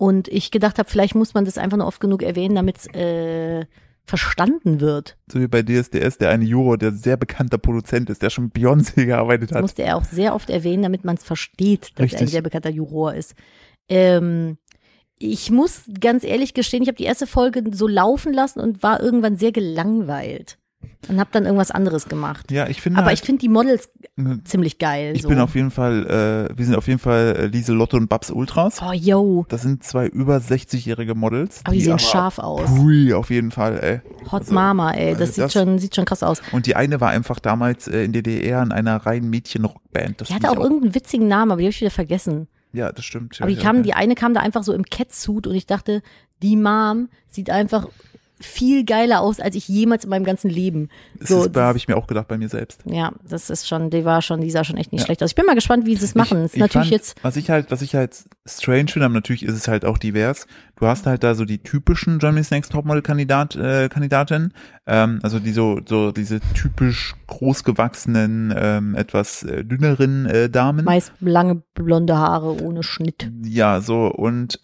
Und ich gedacht habe, vielleicht muss man das einfach nur oft genug erwähnen, damit es äh, verstanden wird. So wie bei DSDS, der eine Juror, der sehr bekannter Produzent ist, der schon Beyoncé gearbeitet hat. musste er auch sehr oft erwähnen, damit man es versteht, dass er ein Richtig. sehr bekannter Juror ist. Ähm, ich muss ganz ehrlich gestehen, ich habe die erste Folge so laufen lassen und war irgendwann sehr gelangweilt. Und habe dann irgendwas anderes gemacht. Ja, ich finde Aber halt, ich finde die Models ne, ziemlich geil. ich so. bin auf jeden Fall, äh, wir sind auf jeden Fall äh, Lieselotte und Babs Ultras. Oh, yo. Das sind zwei über 60-jährige Models. Aber die sehen scharf aus. Pui, auf jeden Fall, ey. Hot Also, Mama, ey. Das, also sieht, das- schon, sieht schon krass aus. Und die eine war einfach damals äh, in der DDR in einer reinen Mädchen-Rockband. Das Die hatte ich auch irgendeinen witzigen Namen, aber die habe ich wieder vergessen. Ja, das stimmt. Aber die ja, kam, ja. die eine kam da einfach so im Catsuit und ich dachte, die Mom sieht einfach viel geiler aus, als ich jemals in meinem ganzen Leben. Das So, ist, da habe ich mir auch gedacht bei mir selbst. ja, das ist schon, die war schon, die sah schon echt nicht Ja. schlecht aus. Ich bin mal gespannt, wie sie es machen. Ich, ich natürlich fand, jetzt, Was ich halt, was ich halt strange finde, aber natürlich ist es halt auch divers. Du hast halt da so die typischen Germany's Next Topmodel Kandidat, äh, Kandidatinnen, ähm, also die so, so diese typisch großgewachsenen, ähm, etwas äh, dünneren äh, Damen. meist lange blonde Haare ohne Schnitt. Ja, so und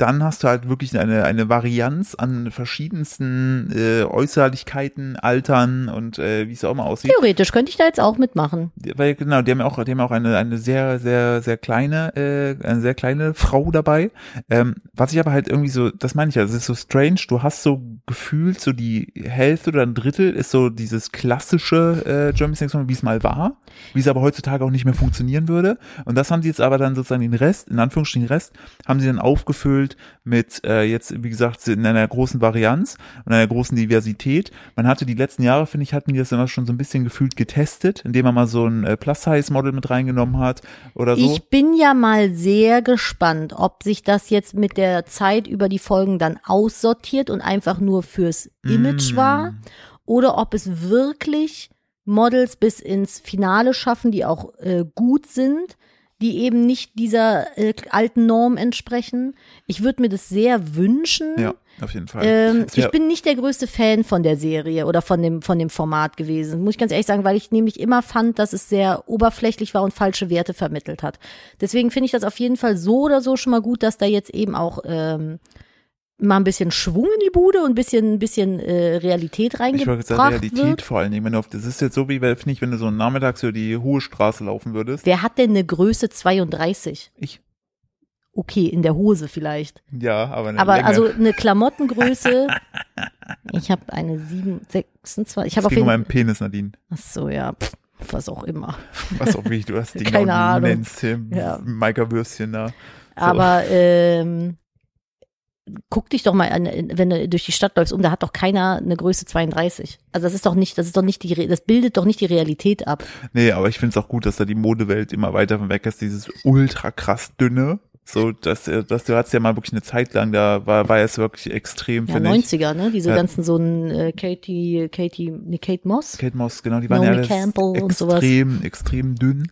dann hast du halt wirklich eine, eine Varianz an verschiedensten äh, Äußerlichkeiten, Altern und äh, wie es auch immer aussieht. Theoretisch könnte ich da jetzt auch mitmachen. Weil genau, die haben ja auch, die haben auch eine, eine sehr, sehr, sehr kleine, äh, eine sehr kleine Frau dabei. Ähm, was ich aber halt irgendwie so, das meine ich ja, es ist so strange, du hast so gefühlt, so die Hälfte oder ein Drittel ist so dieses klassische äh, German Sex wie es mal war, wie es aber heutzutage auch nicht mehr funktionieren würde. Und das haben sie jetzt aber dann sozusagen den Rest, in Anführungsstrichen den Rest, haben sie dann aufgefüllt mit äh, jetzt, wie gesagt, in einer großen Varianz und einer großen Diversität. Man hatte die letzten Jahre, finde ich, hatten die das immer schon so ein bisschen gefühlt getestet, indem man mal so ein äh, Plus-Size-Model mit reingenommen hat oder so. Ich bin ja mal sehr gespannt, ob sich das jetzt mit der Zeit über die Folgen dann aussortiert und einfach nur fürs Image Mm. war oder ob es wirklich Models bis ins Finale schaffen, die auch äh, gut sind, die eben nicht dieser äh, alten Norm entsprechen. Ich würde mir das sehr wünschen. Ja, auf jeden Fall. Ähm, wär- ich bin nicht der größte Fan von der Serie oder von dem, von dem Format gewesen, muss ich ganz ehrlich sagen, weil ich nämlich immer fand, dass es sehr oberflächlich war und falsche Werte vermittelt hat. Deswegen finde ich das auf jeden Fall so oder so schon mal gut, dass da jetzt eben auch ähm, mal ein bisschen Schwung in die Bude und ein bisschen, ein bisschen äh, Realität ich wollte reingebracht sagen, Realität wird. vor allen Dingen, wenn du auf, das ist jetzt so wie, finde ich, wenn du so nachmittags über die hohe Straße laufen würdest. Wer hat denn eine Größe 32? Ich. Okay, in der Hose vielleicht. Ja, aber eine Aber Länge. also eine Klamottengröße. ich habe eine 7, 26. Ich habe auf jeden meinen Penis, Nadine. Ach so, ja. Pff, was auch immer. Was auch wie du das Ding Keine Ahnung. nennst, hier, Ja. Maika Würstchen da. So. Aber ähm, guck dich doch mal an, wenn du durch die Stadt läufst, um, da hat doch keiner eine Größe 32. Also das ist doch nicht, das ist doch nicht die, das bildet doch nicht die Realität ab. Nee, aber ich finde es auch gut, dass da die Modewelt immer weiter von weg ist, dieses ultra krass dünne. So, dass, äh, dass du hattest ja mal wirklich eine Zeit lang, da war, war es wirklich extrem, Ja, finde ich. 90er, ne? Diese Ja. ganzen so ein äh, Katie, Katie, ne, Kate Moss. Kate Moss, genau, die waren Naomi ja Campbell extrem, extrem dünn.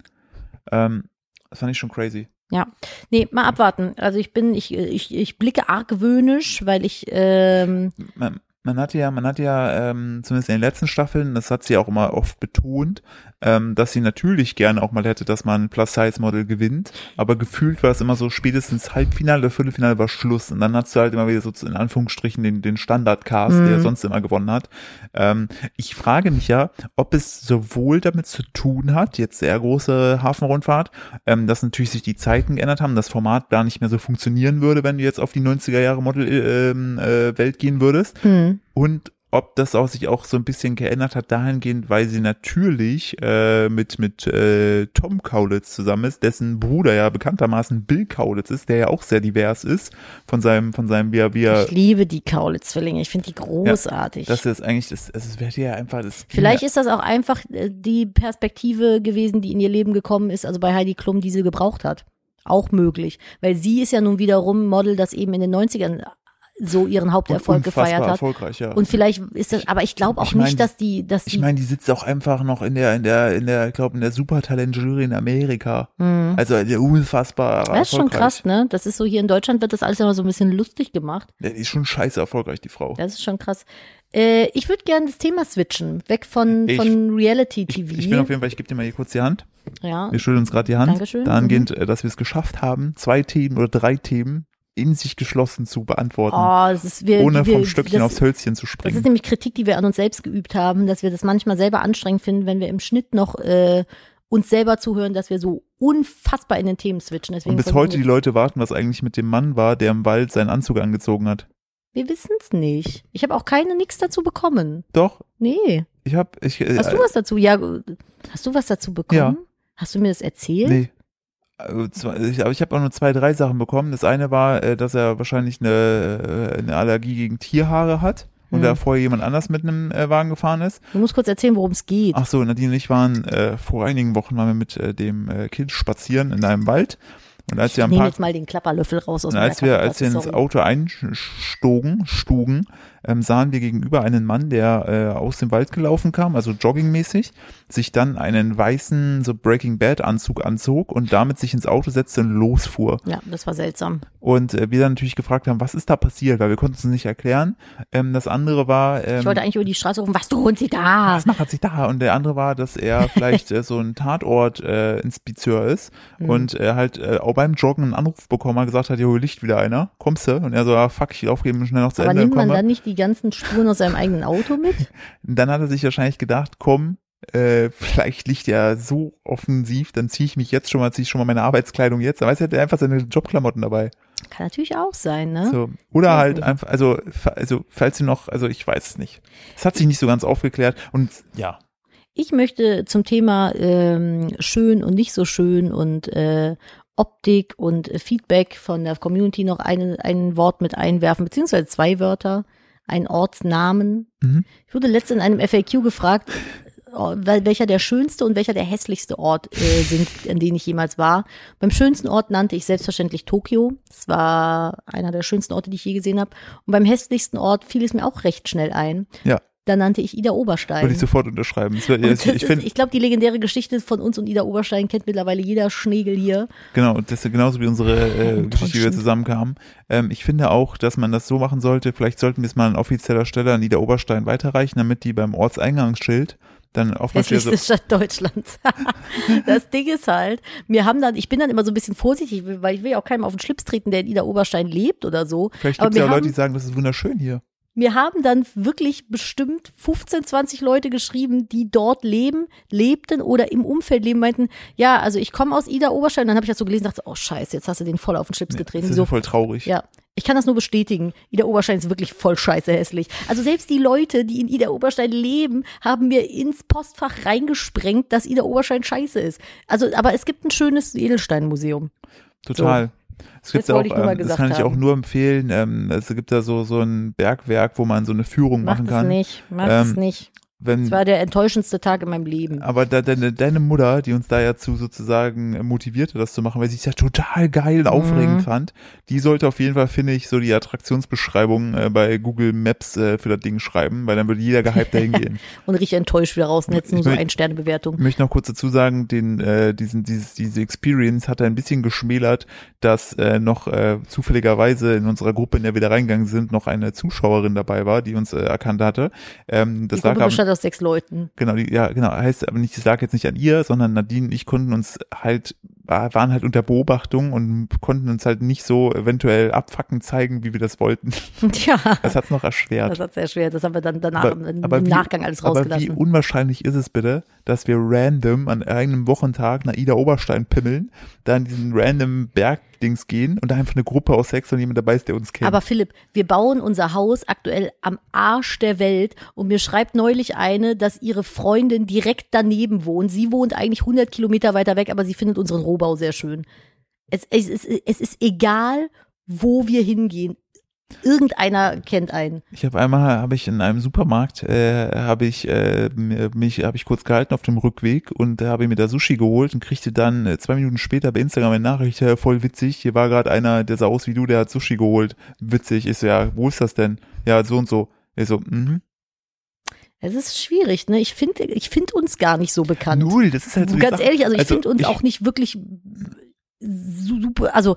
Ähm, das fand ich schon crazy. Ja. Nee, mal abwarten. Also ich bin, ich, ich, ich blicke argwöhnisch, weil ich, ähm, Man, man hatte ja, man hatte ja, ähm, zumindest in den letzten Staffeln, das hat sie auch immer oft betont, ähm, dass sie natürlich gerne auch mal hätte, dass man ein Plus-Size-Model gewinnt, aber gefühlt war es immer so spätestens Halbfinale oder Viertelfinale war Schluss und dann hast du halt immer wieder so in Anführungsstrichen den, den Standard-Cast, Mhm. der sonst immer gewonnen hat. Ähm, ich frage mich ja, ob es sowohl damit zu tun hat, jetzt sehr große Hafenrundfahrt, ähm, dass natürlich sich die Zeiten geändert haben, das Format da nicht mehr so funktionieren würde, wenn du jetzt auf die 90er Jahre Model ähm, äh, Welt gehen würdest Hm. und ob das auch sich auch so ein bisschen geändert hat dahingehend, weil sie natürlich äh, mit mit äh, Tom Kaulitz zusammen ist, dessen Bruder ja bekanntermaßen Bill Kaulitz ist, der ja auch sehr divers ist von seinem von seinem wie er, wie er Ich liebe die Kaulitz-Zwillinge. Ich finde die großartig. das ist eigentlich das es wäre ja einfach das Vielleicht ist das auch einfach äh, die Perspektive gewesen, die in ihr Leben gekommen ist, also bei Heidi Klum, die sie gebraucht hat. Auch möglich. Weil sie ist ja nun wiederum ein Model, das eben in den 90ern so ihren Haupterfolg gefeiert hat. erfolgreich, ja. Und vielleicht ist das, aber ich glaube auch Ich mein, nicht, dass die, dass die, ich meine, die sitzt auch einfach noch in der, in der, in der, ich glaube, in der Supertalent-Jury in Amerika. Hm. Also der unfassbar das ist schon krass, ne? Das ist so hier in Deutschland wird das alles immer so ein bisschen lustig gemacht. Ja, die ist schon scheiße erfolgreich, die Frau. Das ist schon krass. Äh, ich würde gerne das Thema switchen, weg von, Ich- von Reality Ich, TV. ich bin auf jeden Fall, ich gebe dir mal hier kurz die Hand. ja. Wir schütteln uns gerade die Hand. Dankeschön. Mhm. Dahingehend, äh, dass wir es geschafft haben, zwei Themen oder drei Themen in sich geschlossen zu beantworten, Oh, ist wir, ohne wir, vom Stöckchen das, aufs Hölzchen zu Das ist springen. nämlich Kritik, die wir an uns selbst geübt haben, dass wir das manchmal selber anstrengend finden, wenn wir im Schnitt noch äh, uns selber zuhören, dass wir so unfassbar in den Themen switchen. Deswegen Und bis heute die Leute warten, was eigentlich mit dem Mann war, der im Wald seinen Anzug angezogen hat. wir wissen es nicht. Ich habe auch keine nix dazu bekommen. Doch, Nee. ich habe, ich, äh, Hast du was dazu? Ja, hast du was dazu bekommen? Ja. Hast du mir das erzählt? Nee. Also, ich- Aber ich habe auch nur zwei, drei Sachen bekommen. Das eine war, äh, dass er wahrscheinlich eine, äh, eine Allergie gegen Tierhaare hat und Hm. da vorher jemand anders mit einem äh, Wagen gefahren ist. Du musst kurz erzählen, worum es geht. Ach so, Nadine und ich waren äh, vor einigen Wochen waren wir mit äh, dem äh, Kind spazieren in einem Wald. Und als wir am Park jetzt mal den Klapperlöffel raus aus und als wir, als wir ins Auto einstogen, stugen, ähm, sahen wir gegenüber einen Mann, der äh, aus dem Wald gelaufen kam, also joggingmäßig, sich dann einen weißen so Breaking Bad Anzug anzog und damit sich ins Auto setzte und losfuhr. Ja, das war seltsam. Und äh, wir dann natürlich gefragt haben, was ist da passiert, weil wir konnten es nicht erklären. Ähm, das andere war, ähm, Ich wollte eigentlich über die Straße rufen, was tun Sie da? was macht sich da? Und der andere war, dass er vielleicht äh, so ein Tatort-Inspizeur ist Hm. und er halt äh, auch beim Joggen einen Anruf bekommen hat, gesagt hat, jo, Licht wieder einer, kommst du? Und er so, ah, fuck, ich laufe eben schnell noch zu Aber Ende und nimmt man komme. dann nicht die ganzen Spuren aus seinem eigenen Auto mit? Dann hat er sich wahrscheinlich gedacht, komm, äh, vielleicht liegt er so offensiv, dann ziehe ich mich jetzt schon mal, ziehe ich schon mal meine Arbeitskleidung jetzt. Dann weiß er, hat er einfach seine Jobklamotten dabei. Kann natürlich auch sein, ne? So. Oder halt nicht. einfach, also, also, falls sie noch, also ich weiß es nicht. Es hat sich nicht so ganz aufgeklärt und ja, Ich möchte zum Thema ähm, schön und nicht so schön und äh, Optik und Feedback von der Community noch eine, ein Wort mit einwerfen, beziehungsweise zwei Wörter, ein Ortsnamen. Mhm. Ich wurde letztens in einem FAQ gefragt, wel- welcher der schönste und welcher der hässlichste Ort äh, sind, an denen ich jemals war. Beim schönsten Ort nannte ich selbstverständlich Tokio. Das war einer der schönsten Orte, die ich je gesehen habe. Und beim hässlichsten Ort fiel es mir auch recht schnell ein. Ja. Da nannte ich Ida Oberstein. würde ich sofort unterschreiben. Und ich ich ist- ich glaube, die legendäre Geschichte von uns und Ida Oberstein kennt mittlerweile jeder Schnegel hier. Genau, das ist genauso wie unsere äh. Geschichte, wie wir zusammenkamen. Ähm, ich finde auch, dass man das so machen sollte, vielleicht sollten wir es mal an offizieller Stelle an Ida Oberstein weiterreichen, damit die beim Ortseingangsschild dann oftmals wieder so, Stadt Deutschlands. das Ding ist halt, wir haben dann, ich bin dann immer so ein bisschen vorsichtig, weil ich will ja auch keinem auf den Schlips treten, der in Ida Oberstein lebt oder so. vielleicht gibt es ja auch Leute, haben- die sagen, das ist wunderschön hier. Mir haben dann wirklich bestimmt 15, 20 Leute geschrieben, die dort leben, lebten oder im Umfeld leben, meinten, ja, also ich komme aus Ida Oberstein. Dann habe ich das so gelesen und dachte, oh scheiße, jetzt hast du den voll auf den Schlips Nee, getreten. das ist so, ja voll traurig. Ja, ich kann das nur bestätigen. Ida Oberstein ist wirklich voll scheiße hässlich. Also selbst die Leute, die in Ida Oberstein leben, haben mir ins Postfach reingesprengt, dass Ida Oberstein scheiße ist. Also, aber es gibt ein schönes Edelsteinmuseum. Total. Es gibt Das auch, ähm, das kann ich auch nur empfehlen. Ähm, es gibt da so so ein Bergwerk, wo man so eine Führung Macht machen es kann. nicht, macht es Ähm, nicht. Wenn, Es war der enttäuschendste Tag in meinem Leben. aber da, deine, deine Mutter, die uns da ja zu sozusagen motivierte, das zu machen, weil sie es ja total geil und aufregend Mhm. fand, die sollte auf jeden Fall, finde ich, so die Attraktionsbeschreibung äh, bei Google Maps äh, für das Ding schreiben, weil dann würde jeder gehypt dahin gehen. Und richtig enttäuscht wieder raus. Und jetzt nur so ein Sternebewertung. Ich möchte noch kurz dazu sagen, den, äh, diesen, dieses, diese Experience hat ein bisschen geschmälert, dass äh, noch äh, zufälligerweise in unserer Gruppe, in der wir da reingegangen sind, noch eine Zuschauerin dabei war, die uns äh, erkannt hatte. Ähm, das Die lag Halt aus sechs Leuten. Genau, die, ja, genau, heißt aber nicht, ich sage jetzt nicht an ihr, sondern Nadine und ich konnten uns halt, waren halt unter Beobachtung und konnten uns halt nicht so eventuell abfacken zeigen, wie wir das wollten. Tja, Das hat's noch erschwert. das hat sehr schwer. Das haben wir dann danach Aber- im aber wie- Nachgang alles Aber wie rausgelassen. unwahrscheinlich ist es bitte, dass wir random an einem Wochentag nach Ida Oberstein pimmeln, da in diesen random Bergdings gehen und da einfach eine Gruppe aus sechs und jemand dabei ist, der uns kennt. Aber Philipp, wir bauen unser Haus aktuell am Arsch der Welt und mir schreibt neulich eine, dass ihre Freundin direkt daneben wohnt. Sie wohnt eigentlich 100 Kilometer weiter weg, aber sie findet unseren Rohbau sehr schön. Es, es, ist, es ist egal, wo wir hingehen. Irgendeiner kennt einen. Ich habe einmal habe ich in einem Supermarkt äh, habe ich äh, mich habe ich kurz gehalten auf dem Rückweg und habe mir da Sushi geholt und kriegte dann äh, zwei Minuten später bei Instagram eine Nachricht äh, voll witzig. Hier war gerade einer, der sah aus wie du, der hat Sushi geholt. Witzig. Ich so ja, wo ist das denn? Ja, so und so. Ich so mhm. Es ist schwierig, ne? Ich finde ich find uns gar nicht so bekannt. Null. Das ist halt so Ganz ehrlich, also ich Also finde uns ich- auch nicht wirklich super, also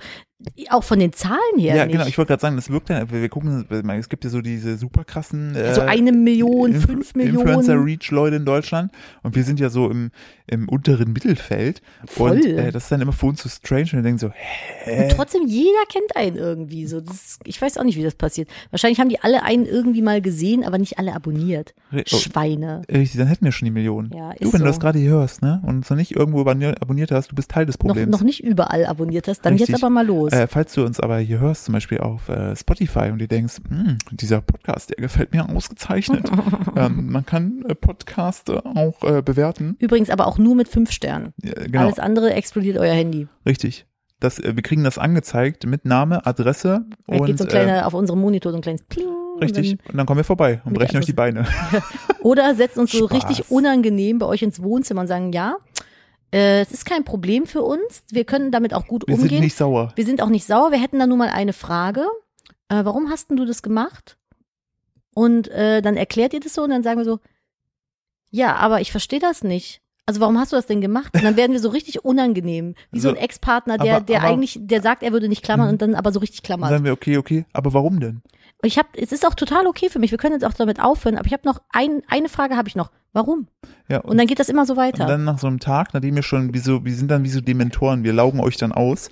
auch von den Zahlen her Ja, nicht. genau. Ich wollte gerade sagen, das wirkt ja. Wir gucken, es gibt ja so diese super krassen. Äh, also eine Million, Inf- fünf Millionen. Influencer-Reach-Leute in Deutschland. Und wir sind ja so im, im unteren Mittelfeld. Voll. Und äh, das ist dann immer für uns so strange. Und wir denken so, hä? Und trotzdem, jeder kennt einen irgendwie. So, das, ich weiß auch nicht, wie das passiert. Wahrscheinlich haben die alle einen irgendwie mal gesehen, aber nicht alle abonniert. Oh, Schweine. Richtig, dann hätten wir schon die Millionen. Ja, ist du, wenn so. du das gerade hier hörst, ne? Und es noch nicht irgendwo abonniert hast, du bist Teil des Noch, Problems. noch nicht überall abonniert hast, dann Richtig. jetzt aber mal los. Äh, falls du uns aber hier hörst, zum Beispiel auf äh, Spotify und dir denkst, "Hm, dieser Podcast, der gefällt mir ausgezeichnet. ähm, man kann äh, Podcast äh, auch äh, bewerten. Übrigens aber auch nur mit fünf Sternen. Ja, genau, Alles andere explodiert euer Handy. richtig. Das, äh, wir kriegen das angezeigt mit Name, Adresse Da und geht so ein äh, kleiner, auf unserem Monitor so ein kleines Pling. und richtig. Und dann kommen wir vorbei und brechen euch die Beine. Dann, oder setzen uns so Spaß. richtig unangenehm bei euch ins Wohnzimmer und sagen, ja, äh, es ist kein Problem für uns. Wir können damit auch gut Wir umgehen. sind nicht sauer. Wir sind auch nicht sauer. Wir hätten da nur mal eine Frage. Äh, warum hast denn du das gemacht? Und äh, dann erklärt ihr das so und dann sagen wir so, ja, aber ich verstehe das nicht. Also warum hast du das denn gemacht? Und dann werden wir so richtig unangenehm. Wie so, So, ein Ex-Partner, der, aber- der aber- eigentlich, der sagt, er würde nicht klammern Mhm. und dann aber so richtig Dann klammert. sagen wir, okay, okay, aber warum denn? Und ich habe, es ist auch total okay für mich. Wir können jetzt auch damit aufhören. Aber ich habe noch ein, eine Frage habe ich noch. Warum? Ja, Und dann geht das immer so weiter. Und dann nach so einem Tag, nachdem wir schon, wie so, wir sind dann wie so Dementoren, wir laugen euch dann aus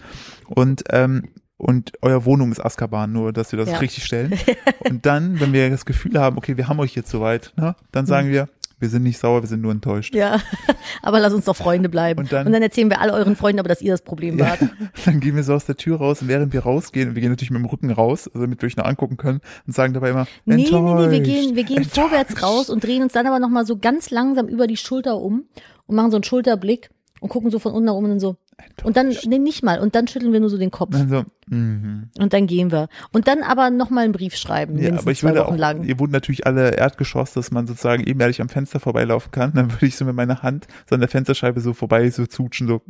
und ähm, und euer Wohnung ist Azkaban, nur dass wir das Ja. richtig stellen. und dann, wenn wir das Gefühl haben, okay, wir haben euch jetzt soweit, ne, dann sagen wir, wir sind nicht sauer, wir sind nur enttäuscht. ja, aber lass uns doch Freunde bleiben. Und dann- erzählen wir all euren Freunden aber, dass ihr das Problem Ja, wart. dann gehen wir so aus der Tür raus und während wir rausgehen, und wir gehen natürlich mit dem Rücken raus, also damit wir euch noch angucken können und sagen dabei immer, Nee, nee, enttäuscht, nee, wir gehen, wir gehen enttäuscht. vorwärts raus und drehen uns dann aber nochmal so ganz langsam über die Schulter um und machen so einen Schulterblick und gucken so von unten nach oben und dann so. Und dann, nee, nicht mal. Und dann schütteln wir nur so den Kopf. Und dann so, mhm. Und dann gehen wir. Und dann aber nochmal einen Brief schreiben, Ja, aber ich würde auch, lang. ihr wurden natürlich alle Erdgeschoss, dass man sozusagen ebenerdig am Fenster vorbeilaufen kann. Dann würde ich so mit meiner Hand so an der Fensterscheibe so vorbei, so zutschen, so.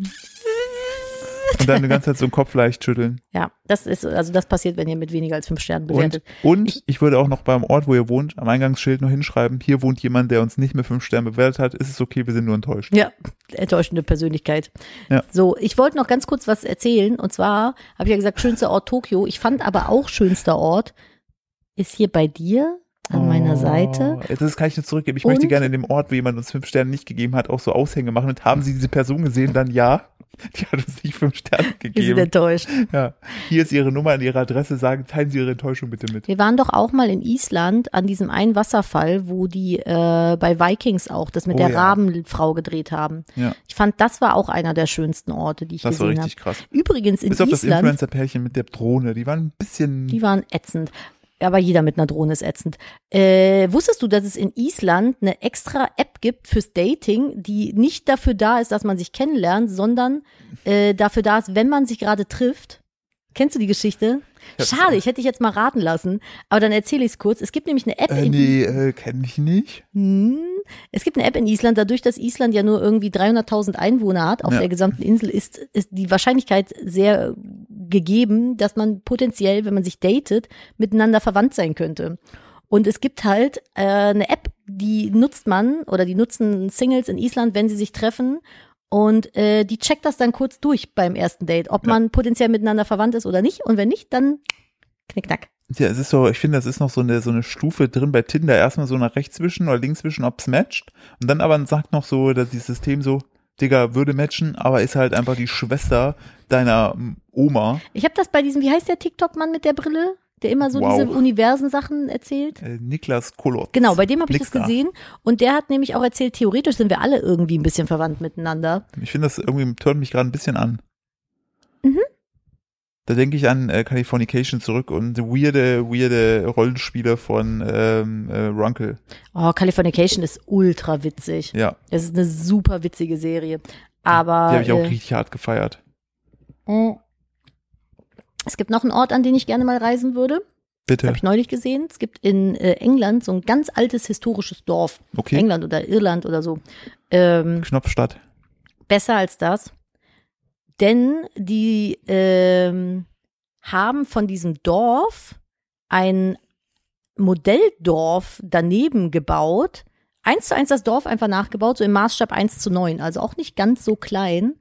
Und dann die ganze Zeit so den Kopf leicht schütteln. Ja, das ist, also das passiert, wenn ihr mit weniger als fünf Sternen Und, bewertet. und ich würde auch noch beim Ort, wo ihr wohnt, am Eingangsschild noch hinschreiben, hier wohnt jemand, der uns nicht mit fünf Sternen bewertet hat. Ist es okay, wir sind nur enttäuscht. Ja, enttäuschende Persönlichkeit. Ja. So, ich wollte noch ganz kurz was erzählen. Und zwar habe ich ja gesagt, schönster Ort Tokio. Ich fand aber auch schönster Ort ist hier bei dir an meiner Seite. Oh, Das kann ich nur zurückgeben. Ich Und? möchte gerne in dem Ort, wo jemand uns fünf Sterne nicht gegeben hat, auch so Aushänge machen. Und haben Sie diese Person gesehen? Dann ja. Die hat uns nicht fünf Sterne Wir sind gegeben. enttäuscht. Ja. Hier ist Ihre Nummer und Ihre Adresse. Sagen, teilen Sie Ihre Enttäuschung bitte mit. Wir waren doch auch mal in Island an diesem einen Wasserfall, wo die äh, bei Vikings auch das mit Oh der ja. Rabenfrau gedreht haben. Ja. Ich fand, das war auch einer der schönsten Orte, die ich Das war gesehen habe. richtig krass. Übrigens in Bis auf das Island, Influencer-Pärchen mit der Drohne. Die waren ein bisschen. die waren ätzend. Aber jeder mit einer Drohne ist ätzend. Äh, wusstest du, dass es in Island eine extra App gibt fürs Dating, die nicht dafür da ist, dass man sich kennenlernt, sondern äh, dafür da ist, wenn man sich gerade trifft? Kennst du die Geschichte? Schade, ich hätte dich jetzt mal raten lassen, aber dann erzähle ich es kurz. Es gibt nämlich eine App äh, in nee, äh, kenne ich nicht. hm. Es gibt eine App in Island, dadurch, dass Island ja nur irgendwie 300.000 Einwohner hat auf Ja. der gesamten Insel, ist, ist die Wahrscheinlichkeit sehr gegeben, dass man potenziell, wenn man sich datet, miteinander verwandt sein könnte. Und es gibt halt äh, eine App, die nutzt man oder die nutzen Singles in Island, wenn sie sich treffen. Und äh, die checkt das dann kurz durch beim ersten Date, ob Ja. man potenziell miteinander verwandt ist oder nicht. Und wenn nicht, dann knickknack. Ja, es ist so, ich finde, das ist noch so eine, so eine Stufe drin bei Tinder. Erstmal so nach rechts zwischen oder links zwischen, ob's matcht. Und dann aber sagt noch so, dass dieses System so, Digga, würde matchen, aber ist halt einfach die Schwester deiner Oma. Ich habe das bei diesem, wie heißt der TikTok-Mann mit der Brille, der immer so Wow. diese Universen-Sachen erzählt? Äh, Niklas Kolotz. Genau, bei dem habe ich das gesehen und der hat nämlich auch erzählt, theoretisch sind wir alle irgendwie ein bisschen verwandt miteinander. Ich finde, das irgendwie tönt mich gerade ein bisschen an. Da denke ich an äh, Californication zurück und weirde, weirde Rollenspiele von ähm, äh, Runkle. Oh, Californication ist ultra witzig. Ja, Das ist eine super witzige Serie. Aber die habe ich auch äh, richtig hart gefeiert. äh, es gibt noch einen Ort, an den ich gerne mal reisen würde. Das Bitte. habe ich neulich gesehen. Es gibt in äh, England so ein ganz altes historisches Dorf. Okay. England oder Irland oder so. Ähm, Knopfstadt. besser als das. Denn die ähm, haben von diesem Dorf ein Modelldorf daneben gebaut. Eins zu eins das Dorf einfach nachgebaut, so im Maßstab 1 zu 9, also auch nicht ganz so klein.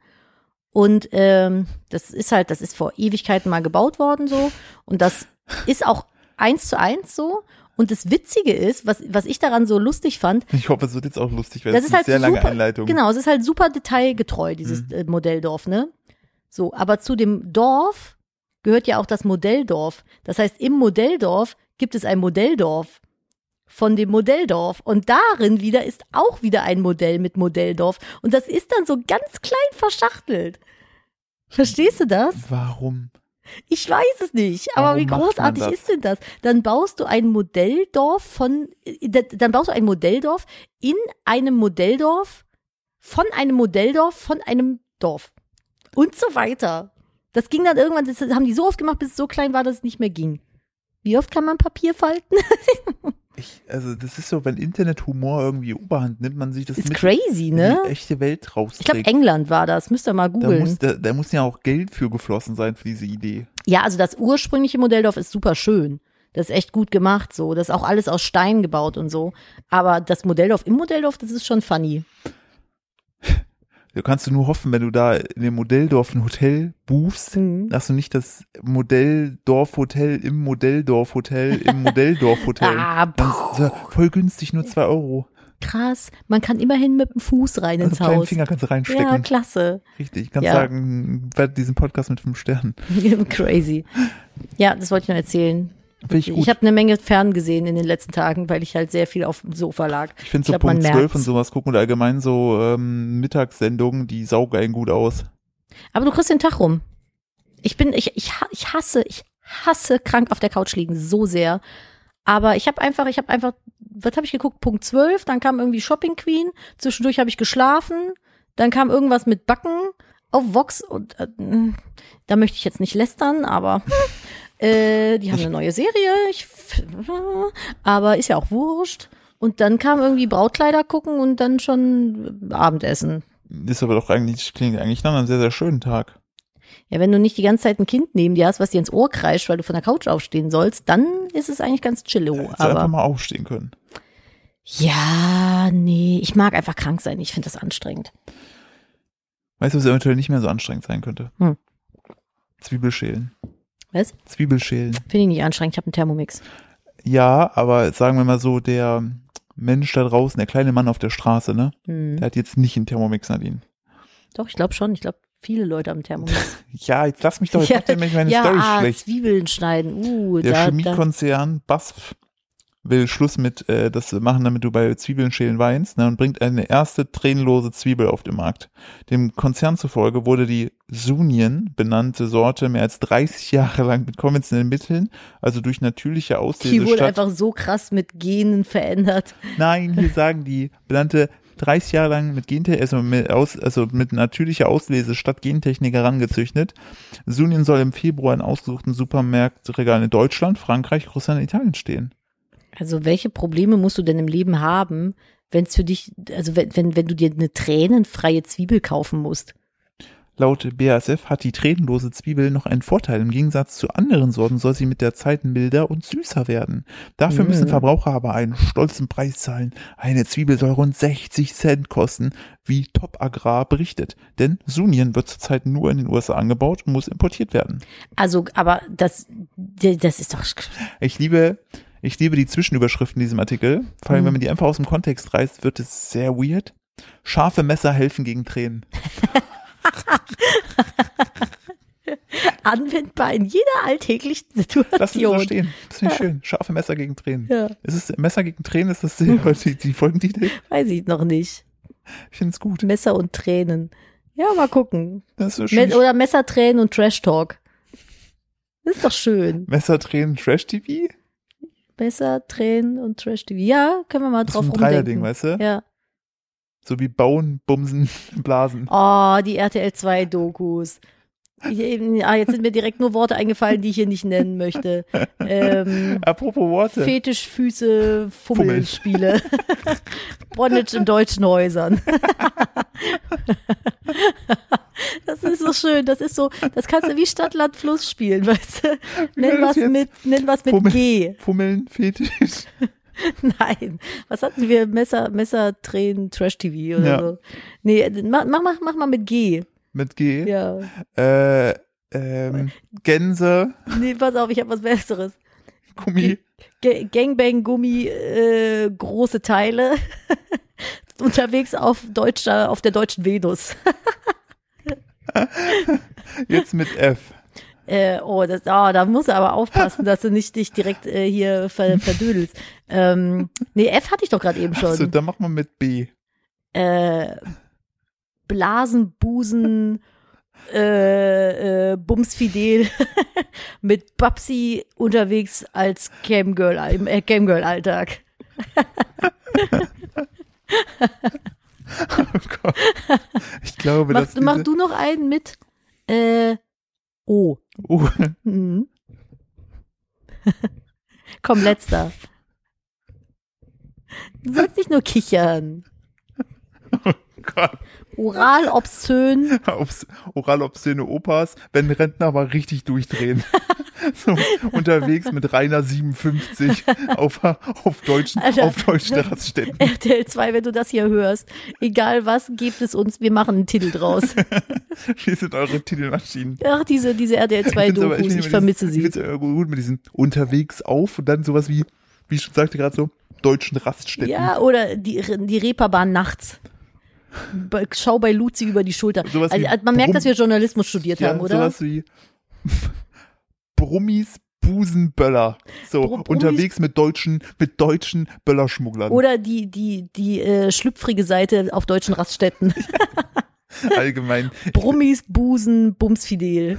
Und ähm, das ist halt, das ist vor Ewigkeiten mal gebaut worden so. Und das ist auch eins zu eins so. Und das Witzige ist, was, was ich daran so lustig fand, Ich hoffe, es wird jetzt auch lustig, weil das es ist eine halt sehr lange super, Einleitung. Genau, es ist halt super detailgetreu, dieses Mhm. äh, Modelldorf, ne? So, aber zu dem Dorf gehört ja auch das Modelldorf. Das heißt, im Modelldorf gibt es ein Modelldorf von dem Modelldorf. Und darin wieder ist auch wieder ein Modell mit Modelldorf. Und das ist dann so ganz klein verschachtelt. Verstehst du das? Warum? Ich weiß es nicht, aber Warum wie großartig ist denn das? Dann baust du ein Modelldorf von, da- dann baust du ein Modelldorf in einem Modelldorf von einem Modelldorf von einem Dorf. Und so weiter. Das ging dann irgendwann, das haben die so oft gemacht, bis es so klein war, dass es nicht mehr ging. Wie oft kann man Papier falten? Ich, also das ist so, wenn Internethumor irgendwie Oberhand nimmt, man sich das Ist crazy, in ne? die echte Welt Ich glaube. England war das. Müsst ihr mal da googeln. muss, da, da muss ja auch Geld für geflossen sein für diese Idee. Ja, also das ursprüngliche Modelldorf ist super schön. Das ist echt gut gemacht, so. Das ist auch alles aus Stein gebaut und so. Aber das Modelldorf im Modelldorf, das ist schon funny. Du kannst du nur hoffen, wenn du da in dem Modelldorf ein Hotel buchst, Mhm. dass du nicht das Modelldorf-Hotel im Modelldorf-Hotel im Modelldorf-Hotel. Ah, ja voll günstig, nur zwei Euro. Krass. Man kann immerhin mit dem Fuß rein Also ins kleinen Haus. Finger kannst du reinstecken. Ja, klasse. Richtig. Kannst Ja. sagen, werde diesen Podcast mit fünf Sternen. Crazy. Ja, das wollte ich noch erzählen. Finde ich gut. Ich habe eine Menge Fern gesehen in den letzten Tagen, weil ich halt sehr viel auf dem Sofa lag. Ich finde so glaub, Punkt 12 merkt's. und sowas gucken oder allgemein so ähm, Mittagssendungen, die saugen einen gut aus. Aber du kriegst den Tag rum. Ich bin, ich, ich, ich hasse, ich hasse krank auf der Couch liegen so sehr. Aber ich habe einfach, ich habe einfach, was habe ich geguckt? Punkt 12, dann kam irgendwie Shopping Queen, zwischendurch habe ich geschlafen, dann kam irgendwas mit Backen auf Vox und äh, da möchte ich jetzt nicht lästern, aber äh, die haben eine neue Serie, ich, aber ist ja auch wurscht. Und dann kam irgendwie Brautkleider gucken und dann schon Abendessen. Ist aber doch eigentlich, klingt eigentlich nach einem sehr, sehr schönen Tag. Ja, wenn du nicht die ganze Zeit ein Kind neben dir hast, was dir ins Ohr kreischt, weil du von der Couch aufstehen sollst, dann ist es eigentlich ganz chillo. Hättest du einfach Aber mal aufstehen können. ja, nee, ich mag einfach krank sein. Ich finde das anstrengend. Weißt du, was eventuell nicht mehr so anstrengend sein könnte? Hm. Zwiebelschälen. Was? Zwiebelschälen. Finde ich nicht anstrengend. Ich habe einen Thermomix. Ja, aber sagen wir mal so, der Mensch da draußen, der kleine Mann auf der Straße, ne? Hm. Der hat jetzt nicht einen Thermomix, Nadine. Doch, ich glaube schon. Ich glaube, viele Leute haben einen Thermomix. Ja, jetzt lass mich doch, jetzt Ja, macht meine ja, Story ah, schlecht. Zwiebeln schneiden. Uh, Der da. Chemiekonzern BASF will Schluss mit äh, das machen, damit du bei Zwiebeln schälen weinst, ne, und bringt eine erste tränenlose Zwiebel auf den Markt. Dem Konzern zufolge wurde die Sunien benannte Sorte mehr als 30 Jahre lang mit konventionellen Mitteln, also durch natürliche Auslese Die wurde statt einfach so krass mit Genen verändert. Nein, hier sagen die benannte 30 Jahre lang mit Gentechnik, also mit, aus, also mit natürlicher Auslese statt Gentechnik herangezüchtet. Sunien soll im Februar in ausgesuchten Supermärktregalen in Deutschland, Frankreich, Russland und Italien stehen. Also welche Probleme musst du denn im Leben haben, wenn es für dich, also wenn, wenn, wenn du dir eine tränenfreie Zwiebel kaufen musst? Laut BASF hat die tränenlose Zwiebel noch einen Vorteil. Im Gegensatz zu anderen Sorten soll sie mit der Zeit milder und süßer werden. Dafür müssen Mm. Verbraucher aber einen stolzen Preis zahlen. Eine Zwiebel soll rund 60 Cent kosten, wie Top Agrar berichtet. Denn Sunien wird zurzeit nur in den USA angebaut und muss importiert werden. Also, aber das, das ist doch. Ich liebe, ich liebe die Zwischenüberschriften in diesem Artikel. Vor allem, Mhm. wenn man die einfach aus dem Kontext reißt, wird es sehr weird. Scharfe Messer helfen gegen Tränen. anwendbar in jeder alltäglichen Lass mich so Situation. stehen. Das finde ich schön. Scharfe Messer gegen Tränen. Ja, Ist es Messer gegen Tränen? Ist das die, die, die Folgentitel? weiß ich noch nicht. Ich finde es gut. Messer und Tränen. Ja, mal gucken. Das ist schön. oder Messer, Tränen und Trash Talk. Das ist doch schön. Messer, Tränen, Trash TV? Messer, Tränen und Trash TV. Ja, können wir mal Das ist drauf ein Dreierding, rumdenken. weißt du? Ja. So wie Bauen, Bumsen, Blasen. Oh, die RTL 2 Dokus. Eben- ah, jetzt sind mir direkt nur Worte eingefallen, die ich hier nicht nennen möchte. Ähm, Apropos Worte. Fetischfüße, Fummelspiele. Bondage in deutschen Häusern. Das ist so schön. Das ist so, das kannst du wie Stadt, Land, Fluss spielen, weißt du? Nenn was mit, nenn was mit Fummel. G. Fummeln, Fetisch. Nein. Was hatten wir? Messer, Messer, Tränen, Trash TV oder Ja. so. Nee, mach, mach, mach, mal mit G. Mit G. Ja. Äh, ähm, Gänse, Nee, pass auf, ich habe was Besseres. Gummi. Ga- Gangbang, Gummi, äh, große Teile. Unterwegs auf deutscher, auf der deutschen Venus. Jetzt mit F. Äh, oh, das, oh, da musst du aber aufpassen, dass du nicht dich direkt äh, hier ver, verdödelst. Ähm, nee, F hatte ich doch gerade eben schon. Also, dann mach mal mit B. äh, Blasen, Busen, äh, äh, Bumsfidel mit Babsi unterwegs als Camgirl im äh, Camgirl-Alltag. Oh. Ich glaube, Mach, dass mach du noch einen mit äh, O. Oh, Mhm. Komm, letzter. Du sollst nicht nur kichern. Gott. Oral, obszön. Aufs oral obszöne Opas, wenn Rentner mal richtig durchdrehen. so unterwegs mit Rainer 57 auf, auf deutschen, Alter. auf deutschen Raststätten. RTL 2, wenn du das hier hörst. Egal was, gebt es uns. Wir machen einen Titel draus. Wie sind eure Titelmaschinen? Ach, diese, diese RTL 2 find's aber- Dokus, ich immer vermisse diesen- Ich sie. finde es gut mit diesen unterwegs auf und dann sowas wie, wie ich schon sagte gerade so, deutschen Raststätten. Ja, oder die, die Reeperbahn nachts. Schau bei Luzi über die Schulter. Sowas Also, also man merkt, Brumm- dass wir Journalismus studiert Ja, haben, oder? sowas wie Brummis Busenböller. So, Br- Brummis- unterwegs mit deutschen, mit deutschen Böllerschmugglern. Oder die, die, die äh, schlüpfrige Seite auf deutschen Raststätten. Allgemein. Brummis, Busen, Bumsfidel.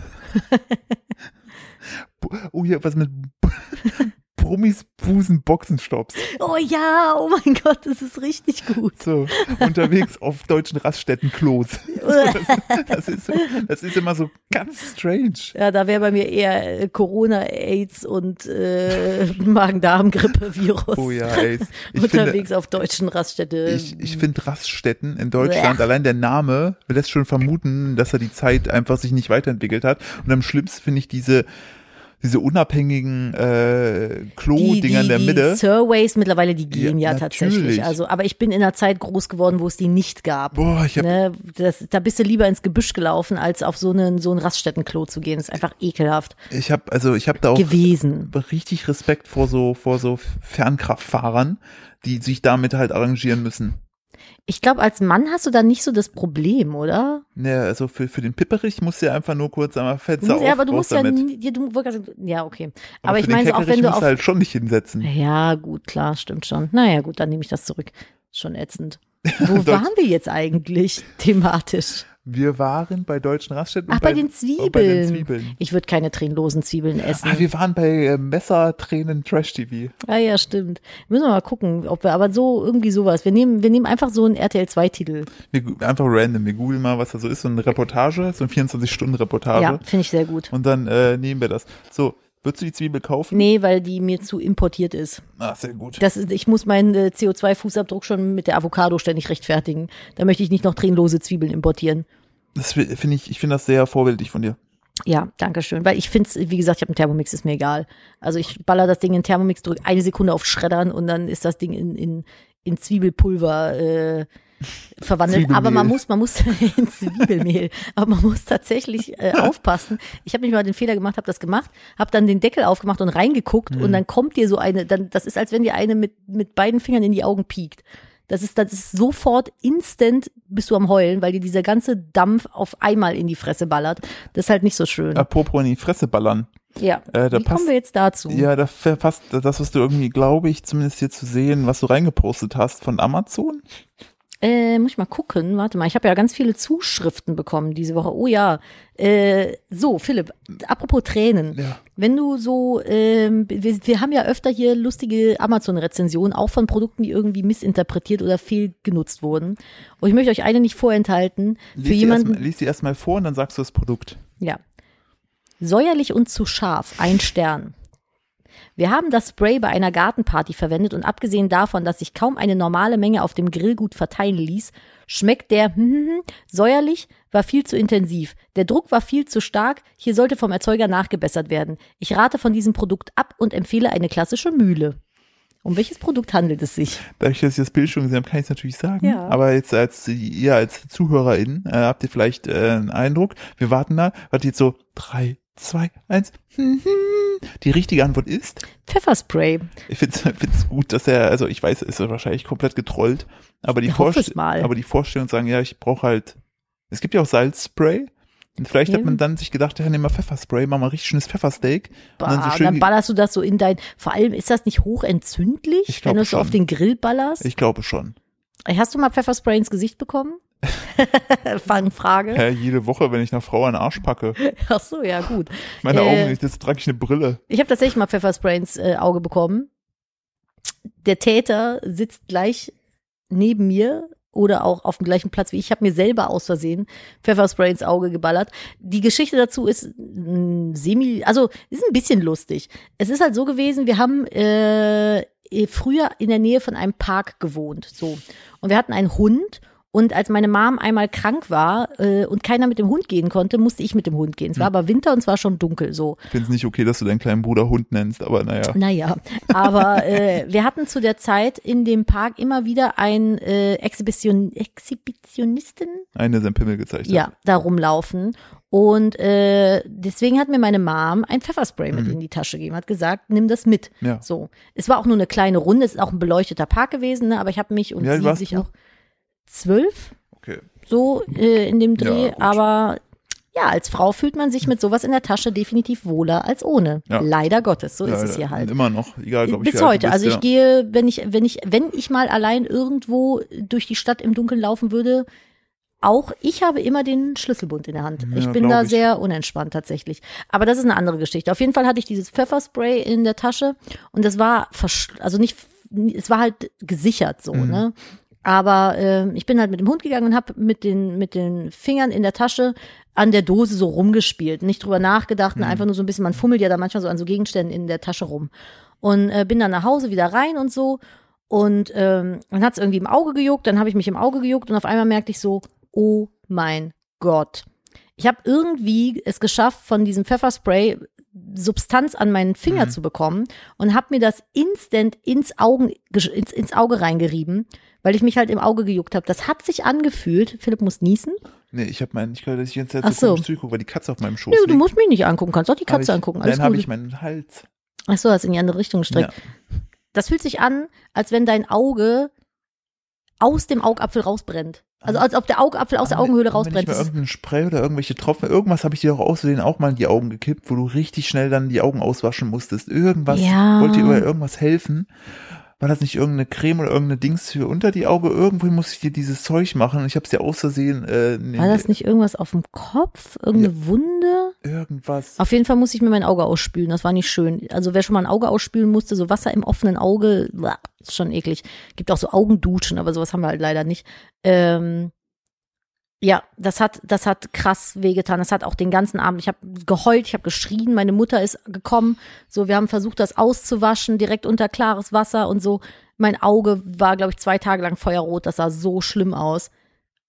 Bu- Oh, hier, was mit Brummis Busen Boxenstopps. Oh ja, oh mein Gott, das ist richtig gut. So, unterwegs auf deutschen Raststätten Klos. So, das, das, ist, das ist immer so ganz strange. Ja, da wäre bei mir eher äh, Corona, AIDS und äh, Magen-Darm-Grippe-Virus. Oh ja, ey. Ich finde, Unterwegs auf deutschen Raststätte. ich, ich finde Raststätten in Deutschland, allein der Name lässt schon vermuten, dass er die Zeit einfach sich nicht weiterentwickelt hat. Und am schlimmsten finde ich diese, diese unabhängigen äh, Klo-Dinger in der die Mitte. Surveys mittlerweile, die gehen ja, Ja, tatsächlich. Also, aber ich bin in einer Zeit groß geworden, wo es die nicht gab. Boah, ich habe Ne, das, da bist du lieber ins Gebüsch gelaufen, als auf so einen so ein Raststättenklo zu gehen. Das ist einfach ekelhaft ich habe also ich habe da auch gewesen. richtig Respekt vor so vor so Fernkraftfahrern, die sich damit halt arrangieren müssen. Ich glaube, als Mann hast du da nicht so das Problem, oder? Ja, also für, für den Pipperich musst du ja einfach nur kurz einmal Du Fenster auf, ja, aber du musst ja, damit. nie- ja, du, grad sagen, ja, okay. Aber, Aber, ich meine, auch wenn du musst auf, halt schon nicht hinsetzen. ja, gut, klar, stimmt schon. Naja, gut, dann nehme ich das zurück. Schon ätzend. Wo waren wir jetzt eigentlich thematisch? Wir waren bei deutschen Raststätten. Ach, und bei den oh, bei den Zwiebeln. Zwiebeln. Ich würde keine tränenlosen Zwiebeln essen. Ah, wir waren bei äh, Messertränen Trash TV. Ah ja, stimmt. Müssen wir mal gucken, ob wir, aber so irgendwie sowas. Wir nehmen, wir nehmen einfach so einen RTL 2 Titel. Wir, einfach random. Wir googeln mal, was da so ist. So eine Reportage, so eine 24-Stunden-Reportage. Ja, finde ich sehr gut. Und dann äh, nehmen wir das. So, würdest du die Zwiebel kaufen? Nee, weil die mir zu importiert ist. Ah, sehr gut. Das ist ich muss meinen äh, CO2-Fußabdruck schon mit der Avocado ständig rechtfertigen. Da möchte ich nicht noch tränenlose Zwiebeln importieren. Das fi- finde ich, ich finde das sehr vorbildlich von dir. Ja, danke schön. Weil ich finde wie gesagt, ich habe einen Thermomix, ist mir egal. Also ich baller das Ding in den Thermomix, drücke eine Sekunde auf Schreddern und dann ist das Ding in, in, in Zwiebelpulver äh, verwandelt. Zwiebelmehl. Aber man muss, man muss in Zwiebelmehl, aber man muss tatsächlich äh, aufpassen. Ich habe nicht mal den Fehler gemacht, habe das gemacht, habe dann den Deckel aufgemacht und reingeguckt und dann kommt dir so eine, dann das ist als wenn dir eine mit mit beiden Fingern in die Augen piekt. Das ist, das ist sofort instant bist du am Heulen, weil dir dieser ganze Dampf auf einmal in die Fresse ballert. Das ist halt nicht so schön. Apropos in die Fresse ballern. Ja. Äh, da Wie passt- kommen wir jetzt dazu? Ja, da verpasst das, was du irgendwie, glaube ich, zumindest hier zu sehen, was du reingepostet hast von Amazon. Äh, muss ich mal gucken. Warte mal, ich habe ja ganz viele Zuschriften bekommen diese Woche. Oh ja. Äh, so, Philipp, apropos Tränen. Ja. Wenn du so, ähm, wir, wir haben ja öfter hier lustige Amazon-Rezensionen, auch von Produkten, die irgendwie missinterpretiert oder fehlgenutzt wurden. Und ich möchte euch eine nicht vorenthalten. Für Lies die, jemanden, erstmal, lies die erstmal vor und dann sagst du das Produkt. Ja. Säuerlich und zu scharf, ein Stern. Wir haben das Spray bei einer Gartenparty verwendet und abgesehen davon, dass sich kaum eine normale Menge auf dem Grill gut verteilen ließ, schmeckt der hm, säuerlich, war viel zu intensiv. Der Druck war viel zu stark, hier sollte vom Erzeuger nachgebessert werden. Ich rate von diesem Produkt ab und empfehle eine klassische Mühle. Um welches Produkt handelt es sich? Dass ich das Bild schon gesehen habe, kann ich es natürlich sagen. Ja. Aber jetzt als ihr als ZuhörerInnen äh, habt ihr vielleicht äh, einen Eindruck. Wir warten da. Warte jetzt so drei, zwei, eins. Die richtige Antwort ist. Pfefferspray. Ich finde es gut, dass er, also ich weiß, ist er wahrscheinlich komplett getrollt, aber die, Vorst aber die Vorstellung sagen, ja, ich brauche halt, es gibt ja auch Salzspray. Und vielleicht hat Eben. man dann sich gedacht, ja, nimm mal Pfefferspray, mach mal richtig schönes Pfeffersteak. Bah, und dann so schön, dann ballerst du das so in dein, vor allem ist das nicht hochentzündlich, Ich wenn du es so auf den Grill ballerst? ich glaube schon. Hast du mal Pfefferspray ins Gesicht bekommen? Fangfrage. Hä, jede Woche, wenn ich einer Frau einen Arsch packe, Ach so, ja gut. meine Äh, Augen, jetzt trage ich eine Brille. Ich habe tatsächlich mal Pfefferspray ins äh, Auge bekommen. Der Täter sitzt gleich neben mir oder auch auf dem gleichen Platz wie ich. Ich habe mir selber aus Versehen Pfefferspray ins Auge geballert. Die Geschichte dazu ist mm, semi, also ist ein bisschen lustig. Es ist halt so gewesen, wir haben äh, früher in der Nähe von einem Park gewohnt, so und wir hatten einen Hund. Und als meine Mom einmal krank war äh, und keiner mit dem Hund gehen konnte, musste ich mit dem Hund gehen. Es war aber Winter und es war schon dunkel so. Ich finde es nicht okay, dass du deinen kleinen Bruder Hund nennst, aber naja. Naja, aber äh, wir hatten zu der Zeit in dem Park immer wieder einen äh, Exhibition, Exhibitionisten, Eine sein Pimmel gezeigt hat. ja, da rumlaufen. Und äh, deswegen hat mir meine Mom ein Pfefferspray mit in die Tasche gegeben, hat gesagt, nimm das mit. Ja. So. Es war auch nur eine kleine Runde, es ist auch ein beleuchteter Park gewesen, ne? aber ich habe mich und alt sie sich du? Zwölf, Okay. so äh, in dem Dreh, Ja, aber ja, als Frau fühlt man sich mit sowas in der Tasche definitiv wohler als ohne. Ja. Leider Gottes, so ja, ist es hier halt. Immer noch, egal, glaube ich. Bis heute. bist, also ich ja. gehe, wenn ich, wenn ich, wenn ich mal allein irgendwo durch die Stadt im Dunkeln laufen würde, auch ich habe immer den Schlüsselbund in der Hand. Ich bin da ich. sehr unentspannt tatsächlich. Aber das ist eine andere Geschichte. Auf jeden Fall hatte ich dieses Pfefferspray in der Tasche und das war, versch- also nicht, es war halt gesichert so, Mhm. ne? Aber äh, ich bin halt mit dem Hund gegangen und habe mit den, mit den Fingern in der Tasche an der Dose so rumgespielt. Nicht drüber nachgedacht, und einfach nur so ein bisschen, man fummelt ja da manchmal so an so Gegenständen in der Tasche rum. Und äh, bin dann nach Hause wieder rein und so. Und ähm, dann hat es irgendwie im Auge gejuckt, dann habe ich mich im Auge gejuckt und auf einmal merkte ich so, oh mein Gott. Ich habe irgendwie es geschafft, von diesem Pfefferspray Substanz an meinen Finger Mhm. zu bekommen und habe mir das instant ins, Augen, ins, ins Auge reingerieben, weil ich mich halt im Auge gejuckt habe. Das hat sich angefühlt. Philipp muss niesen. Nee, ich habe meinen, ich glaube, dass ich jetzt Ach so zugucke, weil die Katze auf meinem Schoß Nö, du liegt. musst mich nicht angucken, kannst auch die Katze ich, angucken. Alles Dann habe ich meinen Hals. Ach so, hast in die andere Richtung gestreckt. Das fühlt sich an, als wenn dein Auge aus dem Augapfel rausbrennt. Also als ob der Augapfel aus der Augenhöhle rausbrennt. Nicht mal irgendein Spray oder irgendwelche Tropfen. Irgendwas habe ich dir auch Versehen auch mal in die Augen gekippt, wo du richtig schnell dann die Augen auswaschen musstest. Irgendwas Ja. wollte dir über irgendwas helfen. War das nicht irgendeine Creme oder irgendeine Dings für unter die Auge? Irgendwo musste ich dir dieses Zeug machen. Ich habe es dir aus Versehen. Äh, nee, War das nicht irgendwas auf dem Kopf? Irgendeine Wunde? irgendwas? Auf jeden Fall musste ich mir mein Auge ausspülen. Das war nicht schön. Also wer schon mal ein Auge ausspülen musste, so Wasser im offenen Auge, ist schon eklig. Gibt auch so Augenduschen, aber sowas haben wir halt leider nicht. Ähm, ja, das hat, das hat krass wehgetan. Das hat auch den ganzen Abend. Ich habe geheult, ich habe geschrien. Meine Mutter ist gekommen. So, wir haben versucht, das auszuwaschen, direkt unter klares Wasser und so. Mein Auge war, glaube ich, zwei Tage lang feuerrot. Das sah so schlimm aus.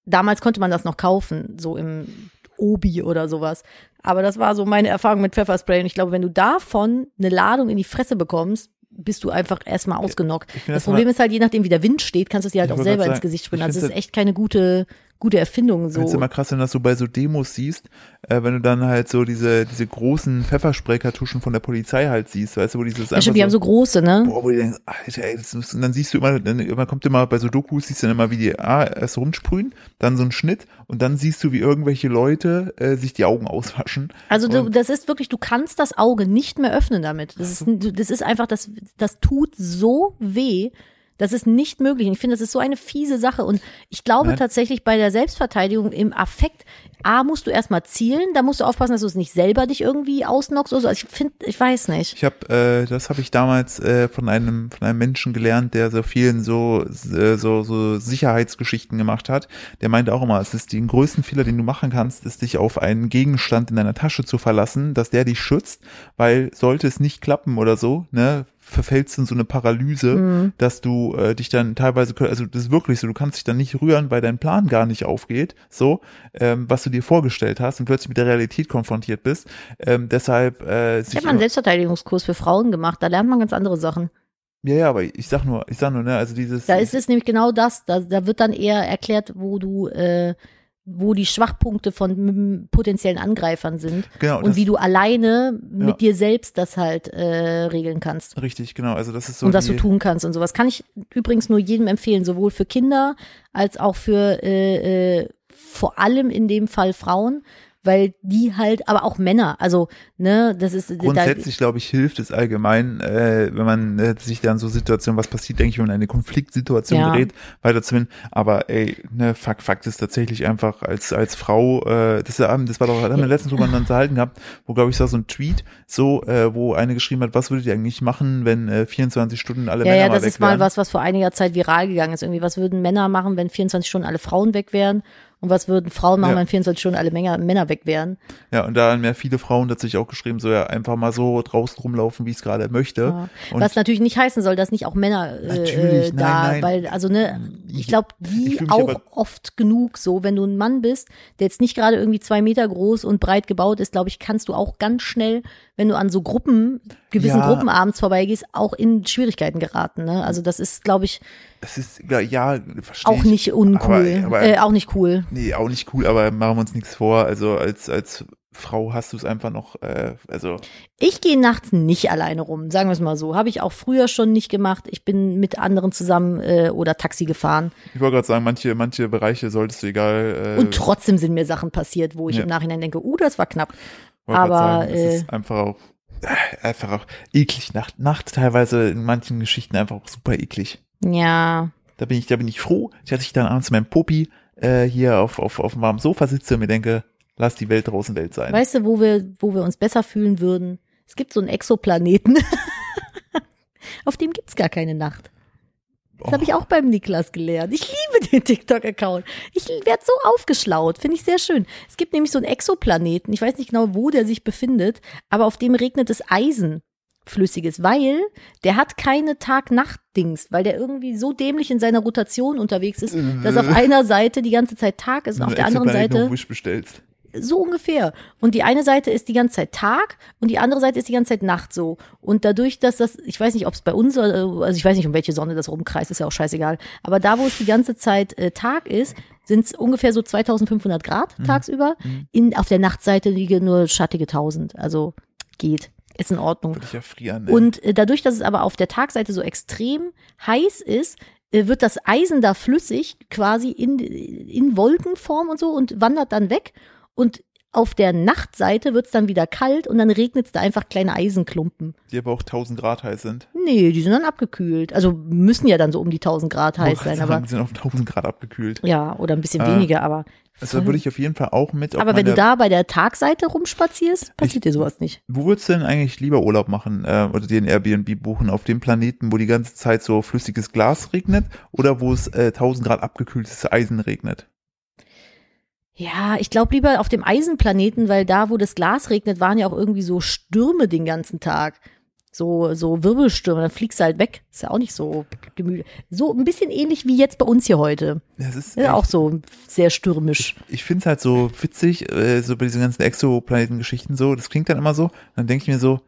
damals konnte man das noch kaufen, so im Obi oder sowas. Aber das war so meine Erfahrung mit Pfefferspray. Und ich glaube, wenn du davon eine Ladung in die Fresse bekommst, bist du einfach erstmal ausgenockt. Das das Problem ist halt, je nachdem wie der Wind steht, kannst du es dir halt auch selber ins Gesicht ich sprühen. Also es ist echt keine gute, gute Erfindung Ich finde es so. immer krass, wenn du das so bei so Demos siehst, äh, wenn du dann halt so diese, diese großen Pfefferspray-Kartuschen von der Polizei halt siehst, weißt du, wo dieses Ja, stimmt, die haben so große, ne? boah, wo du denkst, Alter, ey, das ist, und dann siehst du immer, dann, man kommt immer bei so Dokus, siehst du dann immer, wie die ah, erst rumsprühen, dann so ein Schnitt und dann siehst du, wie irgendwelche Leute äh, sich die Augen auswaschen. Also du, das ist wirklich, du kannst das Auge nicht mehr öffnen damit. Das ist, das ist einfach, das, das tut so weh. Das ist nicht möglich. Und ich finde, das ist so eine fiese Sache. Und ich glaube Nein. tatsächlich bei der Selbstverteidigung im Affekt, A, musst du erstmal zielen, da musst du aufpassen, dass du es nicht selber dich irgendwie ausnockst oder so. Also ich finde, ich weiß nicht. Ich habe, äh, das habe ich damals äh, von einem von einem Menschen gelernt, der so vielen so äh, so so Sicherheitsgeschichten gemacht hat. Der meinte auch immer, es ist den größten Fehler, den du machen kannst, ist dich auf einen Gegenstand in deiner Tasche zu verlassen, dass der dich schützt, weil sollte es nicht klappen oder so, ne, verfällst du in so eine Paralyse, Mhm. dass du äh, dich dann teilweise, also das ist wirklich so, du kannst dich dann nicht rühren, weil dein Plan gar nicht aufgeht, so, ähm, was du dir vorgestellt hast und plötzlich mit der Realität konfrontiert bist. Ähm, deshalb äh, Ich habe mal einen Selbstverteidigungskurs für Frauen gemacht, da lernt man ganz andere Sachen. ja, ja, aber ich sag nur, ich sag nur, ne, also dieses. Da ist es nämlich genau das. Da, da wird dann eher erklärt, wo du, äh, wo die Schwachpunkte von potenziellen Angreifern sind genau, und wie du alleine mit Ja. dir selbst das halt äh, regeln kannst. Richtig, genau, also das ist so. und was du tun kannst und sowas. Kann ich übrigens nur jedem empfehlen, sowohl für Kinder als auch für äh, äh, vor allem in dem Fall Frauen, weil die halt, aber auch Männer, also, ne, das ist Grundsätzlich, glaube ich, hilft es allgemein, äh, wenn man äh, sich dann so Situationen, was passiert, denke ich, wenn man in eine Konfliktsituation Ja. gerät, weiterzufinden. Aber ey, ne, Fakt, Fakt ist tatsächlich einfach als als Frau, äh, das, ist- das war doch, da haben wir letztens drüber unterhalten gehabt, wo glaube ich so ein Tweet, so, äh, wo eine geschrieben hat, was würdet ihr eigentlich machen, wenn äh, 24 Stunden alle Ja, Männer ja, das ist mal was, was vor einiger Zeit viral gegangen ist. Irgendwie, was würden Männer machen, wenn 24 Stunden alle Frauen weg wären? Und was würden Frauen machen, Ja. wenn 24 Stunden alle Männer, Männer weg wären? Ja, und da haben ja viele Frauen tatsächlich auch geschrieben, so ja, einfach mal so draußen rumlaufen, wie ich es gerade möchte. Ja. Was natürlich nicht heißen soll, dass nicht auch Männer äh, Natürlich, äh, nein, da, nein. weil, also ne, ich glaube, Ich die fühl mich auch oft genug so, wenn du ein Mann bist, der jetzt nicht gerade irgendwie zwei Meter groß und breit gebaut ist, glaube ich, kannst du auch ganz schnell, wenn du an so Gruppen, gewissen Ja. Gruppen abends vorbeigehst, auch in Schwierigkeiten geraten. Ne? Also das ist, glaube ich, es ist, ja, ja verstehe auch ich. nicht uncool. Aber, aber äh, auch nicht cool. Nee, auch nicht cool, aber machen wir uns nichts vor. Also als, als Frau hast du es einfach noch, äh, also Ich gehe nachts nicht alleine rum, sagen wir es mal so. Habe ich auch früher schon nicht gemacht. Ich bin mit anderen zusammen äh, oder Taxi gefahren. ich wollte gerade sagen, manche, manche Bereiche solltest du egal. Äh, Und trotzdem sind mir Sachen passiert, wo ich Ja. im Nachhinein denke, uh, das war knapp. Aber, sagen, es äh, ist einfach auch, äh, einfach auch eklig. Nacht, Nacht teilweise in manchen Geschichten einfach auch super eklig. Ja, Da bin ich, da bin ich froh, dass ich dann abends mit meinem Popi äh, hier auf, auf, auf dem warmen Sofa sitze und mir denke, lass die Welt draußen Welt sein. weißt du, wo wir, wo wir uns besser fühlen würden? Es gibt so einen Exoplaneten. Auf dem gibt's gar keine Nacht. Das habe ich auch beim Niklas gelernt. Ich liebe den TikTok-Account. Ich werde so aufgeschlaut. Finde ich sehr schön. Es gibt nämlich so einen Exoplaneten. Ich weiß nicht genau, wo der sich befindet, aber auf dem regnet es Eisen. Flüssiges, weil der hat keine Tag-Nacht-Dings, weil der irgendwie so dämlich in seiner Rotation unterwegs ist, dass auf einer Seite die ganze Zeit Tag ist und auf der anderen Seite Wish bestellst. So ungefähr. Und die eine Seite ist die ganze Zeit Tag und die andere Seite ist die ganze Zeit Nacht so. Und dadurch, dass das, ich weiß nicht, ob es bei uns, äh, also ich weiß nicht, um welche Sonne das rumkreist, ist ja auch scheißegal. Aber da, wo es die ganze Zeit äh, Tag ist, sind es ungefähr so 2500 Grad tagsüber. In, auf der Nachtseite liegen nur schattige 1000. Also geht. Ist in Ordnung. Würde ich ja frieren. ey. Und äh, dadurch, dass es aber auf der Tagseite so extrem heiß ist, äh, wird das Eisen da flüssig quasi in, in Wolkenform und so und wandert dann weg. Und auf der Nachtseite wird es dann wieder kalt und dann regnet es da einfach kleine Eisenklumpen. die aber auch 1000 Grad heiß sind. Nee, die sind dann abgekühlt. Also müssen ja dann so um die 1000 Grad heiß sein, gerade aber sagen, Die sind auf 1000 Grad abgekühlt. ja, oder ein bisschen Ah. weniger, aber. Also da würde ich auf jeden Fall auch mit. aber wenn du da bei der Tagseite rumspazierst, passiert dir sowas nicht. Wo würdest du denn eigentlich lieber Urlaub machen äh, oder den Airbnb buchen? Auf dem Planeten, wo die ganze Zeit so flüssiges Glas regnet oder wo es äh, 1000 Grad abgekühltes Eisen regnet? Ja, ich glaube lieber auf dem Eisenplaneten, weil da, wo das Glas regnet, waren ja auch irgendwie so Stürme den ganzen Tag. so, so Wirbelstürme, dann fliegst du halt weg. Ist ja auch nicht so gemütlich. So ein bisschen ähnlich wie jetzt bei uns hier heute. Das ist Ja, auch so sehr stürmisch. ich finde es halt so witzig, äh, so bei diesen ganzen Exoplaneten-Geschichten so, das klingt dann immer so, dann denke ich mir so,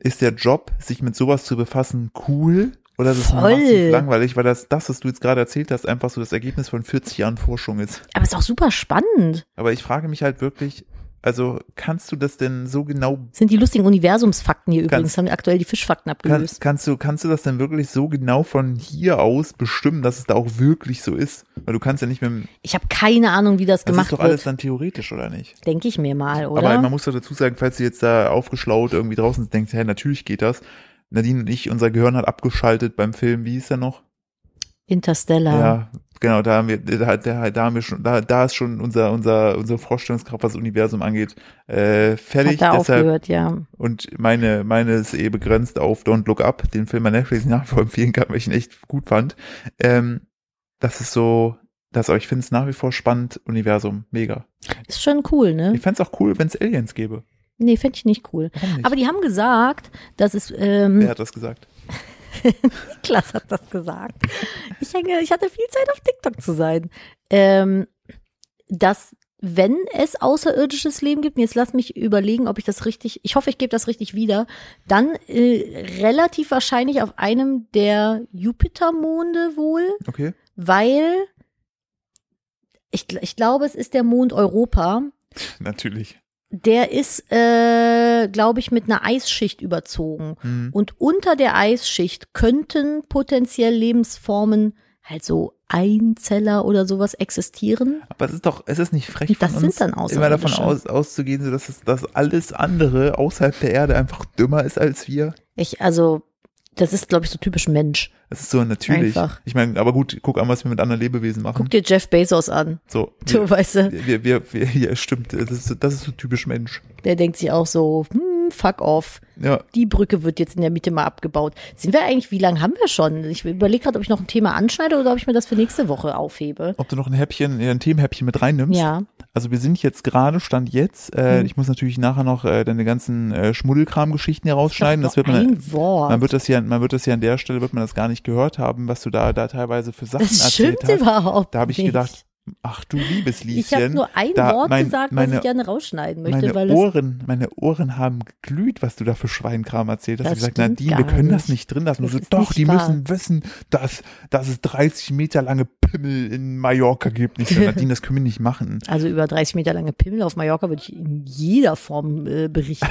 ist der Job, sich mit sowas zu befassen, cool? Oder ist es Voll. massiv langweilig, weil das, das, was du jetzt gerade erzählt hast, einfach so das Ergebnis von 40 Jahren Forschung ist. Aber ist auch super spannend. Aber ich frage mich halt wirklich, also kannst du das denn so genau, Sind die lustigen Universumsfakten hier übrigens, Ganz- haben wir aktuell die Fischfakten kann, abgelöst. kannst du, kannst du das denn wirklich so genau von hier aus bestimmen, dass es da auch wirklich so ist? Weil du kannst ja nicht mit dem, Ich habe keine Ahnung, wie das, das gemacht ist doch alles wird. dann theoretisch, oder nicht? Denke ich mir mal, oder? Aber man muss doch dazu sagen, falls du jetzt da aufgeschlaut irgendwie draußen denkst, hey, natürlich geht das. Nadine und ich, unser Gehirn hat abgeschaltet beim Film, wie hieß der noch? Interstellar. Ja, genau, da haben wir, da, da, da haben wir schon, da, da ist schon unser, unser, unsere Vorstellungskraft, was das Universum angeht, äh, fertig. Hat da Deshalb, aufgehört, ja. und meine, meine ist eh begrenzt auf Don't Look Up, den Film bei Netflix nach wie vor empfehlen kann, weil ich ihn echt gut fand. Ähm, das ist so, das, aber ich finde es nach wie vor spannend, Universum, mega. Ist schon cool, ne? Ich fände es auch cool, wenn es Aliens gäbe. Nee, fände ich nicht cool. Nicht? Aber die haben gesagt, dass es, ähm, Wer hat das gesagt? Niklas hat das gesagt. Ich denke, ich hatte viel Zeit auf TikTok zu sein. Ähm, dass wenn es außerirdisches Leben gibt, und jetzt lass mich überlegen, ob ich das richtig, ich hoffe, ich gebe das richtig wieder, dann äh, relativ wahrscheinlich auf einem der Jupitermonde wohl, Okay. weil ich, ich glaube, es ist der Mond Europa. Natürlich. Der ist, äh, glaube ich, mit einer Eisschicht überzogen. Hm. Und unter der Eisschicht könnten potenziell Lebensformen, halt so Einzeller oder sowas existieren. Aber es ist doch, es ist nicht frech Das von sind uns, dann immer davon aus, auszugehen, dass, es, dass alles andere außerhalb der Erde einfach dümmer ist als wir. Ich, also, das ist, glaube ich, so typisch Mensch. Das ist so natürlich. Einfach. Ich meine, aber gut, guck an, was wir mit anderen Lebewesen machen. Guck dir Jeff Bezos an. So, Du wir, weißt du, wir, wir, wir, ja, stimmt, das ist, so- das ist so typisch Mensch. der denkt sich auch so, hm, fuck off. Ja, Die Brücke wird jetzt in der Mitte mal abgebaut. Sind wir eigentlich, wie lange haben wir schon? Ich überlege gerade, ob ich noch ein Thema anschneide oder ob ich mir das für nächste Woche aufhebe. ob du noch ein Häppchen, ja, ein Themenhäppchen mit reinnimmst. Ja. Also wir sind jetzt gerade, Stand jetzt, äh, Hm. ich muss natürlich nachher noch äh, deine ganzen äh, Schmuddelkram-Geschichten hier rausschneiden. Doch Das wird man, ein Wort. man wird das ja, man wird das ja an der Stelle, wird man das gar nicht gehört haben, was du da, da teilweise für Sachen das erzählt stimmt hast. überhaupt Da habe ich nicht. gedacht, ach du liebes Lieschen. Ich habe nur ein da Wort mein- gesagt, was meine- ich gerne rausschneiden möchte, meine weil Ohren, meine Ohren haben geglüht, was du da für Schweinkram erzählt hast. Das Ich gesagt, Nadine, wir können das nicht. nicht drin lassen. Das so, doch, nicht die wahr. müssen wissen, dass, dass es 30 Meter lange Pimmel in Mallorca gibt. Nicht so, Nadine, das können wir nicht machen. Also über 30 Meter lange Pimmel auf Mallorca würde ich in jeder Form äh, berichten.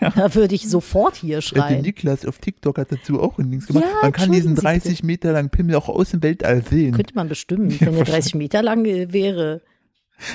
Da würde ich sofort hier Äh, Der schreien. Niklas auf TikTok hat dazu auch ein Links gemacht. Ja, Man kann diesen entschuldigen Sie 30 Meter langen Pimmel auch aus dem Weltall sehen. Könnte man bestimmen, wenn der 30 Meter lang wäre.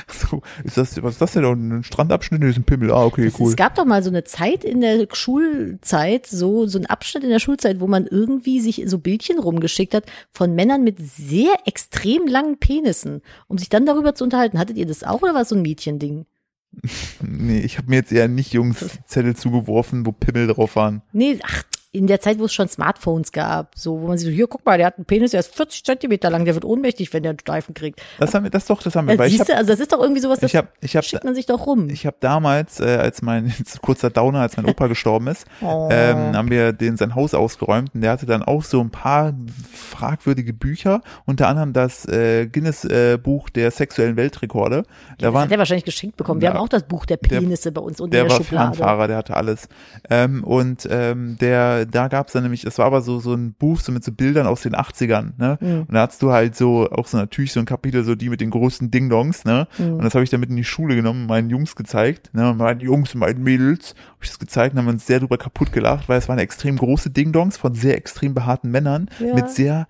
So, ist das, was ist das denn? Ein Strandabschnitt? Nee, ist ein Pimmel. Ah, okay, Es, cool. es gab doch mal so eine Zeit in der Schulzeit, so, so ein Abschnitt in der Schulzeit, wo man irgendwie sich so Bildchen rumgeschickt hat von Männern mit sehr extrem langen Penissen, um sich dann darüber zu unterhalten. Hattet ihr das auch oder war es so ein Mädchending? Nee, ich habe mir jetzt eher nicht Jungs Zettel zugeworfen, wo Pimmel drauf waren. Nee, ach, in der Zeit, wo es schon Smartphones gab, so, wo man sich so, hier, guck mal, der hat einen Penis, der ist 40 Zentimeter lang, der wird ohnmächtig, wenn der einen Steifen kriegt. Das haben wir, das doch, das haben wir. Ja, weil ich siehst habe du, also das ist doch irgendwie sowas, das ich hab, ich hab, schickt man sich doch rum. ich hab damals, äh, als mein, kurzer Downer, als mein Opa gestorben ist, Oh. ähm, haben wir den sein Haus ausgeräumt und der hatte dann auch so ein paar fragwürdige Bücher, unter anderem das äh, Guinness äh, der sexuellen Weltrekorde. Da das waren hat er wahrscheinlich geschenkt bekommen. Wir Ja. haben auch das Buch der Der- Penisse bei uns unten der in der war Schublade. Fernfahrer, der hatte alles. Ähm, und ähm, der, da gab's dann nämlich, das war aber so so ein Buch so mit so Bildern aus den 80ern, ne? Mhm. Und da hast du halt so auch so natürlich so ein Kapitel so die mit den größten Ding-Dongs, ne? Mhm. Und das habe ich dann mit in die Schule genommen, meinen Jungs gezeigt, ne? Meinen Jungs, meinen Mädels, habe ich das gezeigt und haben uns sehr drüber kaputt gelacht, weil es waren extrem große Ding-Dongs von sehr extrem behaarten Männern Ja. mit sehr,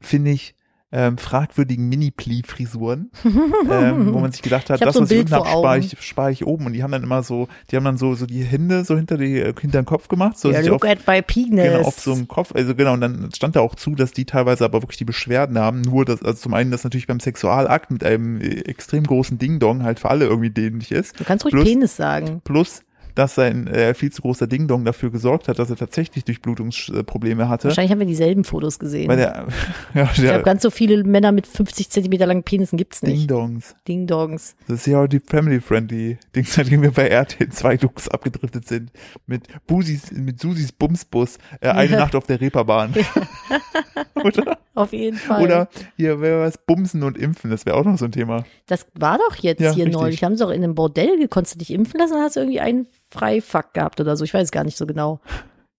finde ich, ähm, fragwürdigen Mini-Plee-Frisuren, ähm, wo man sich gedacht hat, Ich das, so was ich Bild unten habe, spare ich, spare ich oben. Und die haben dann immer so, die haben dann so, so die Hände so hinter die, äh, hinter den Kopf gemacht, so ja, sich auf, look at my penis. genau, auf so einem Kopf, also genau, und dann stand da auch zu, dass die teilweise aber wirklich die Beschwerden haben, nur dass, also zum einen, dass natürlich beim Sexualakt mit einem äh, extrem großen Ding-Dong halt für alle irgendwie dämlich ist, du kannst ruhig plus- Penis sagen. plus dass sein äh, viel zu großer Ding-Dong dafür gesorgt hat, dass er tatsächlich Durchblutungsprobleme hatte. Wahrscheinlich haben wir dieselben Fotos gesehen. Weil der, ja, ich glaube, ganz so viele Männer mit 50 Zentimeter langen Penissen gibt's nicht. Ding-Dongs. Ding-Dongs. Das ist ja auch die family-friendly Dings, nachdem wir bei RTL 2 Lux abgedriftet sind. Mit Busis, mit Susis Bumsbus, äh, eine. Nacht auf der Reeperbahn. Oder? Auf jeden Fall. Oder hier wäre was Bumsen und Impfen, das wäre auch noch so ein Thema. Das war doch jetzt Ja, hier richtig. neulich. Haben sie doch in einem Bordell, konntest du dich impfen lassen, hast du irgendwie einen Freifuck gehabt oder so. Ich weiß es gar nicht so genau.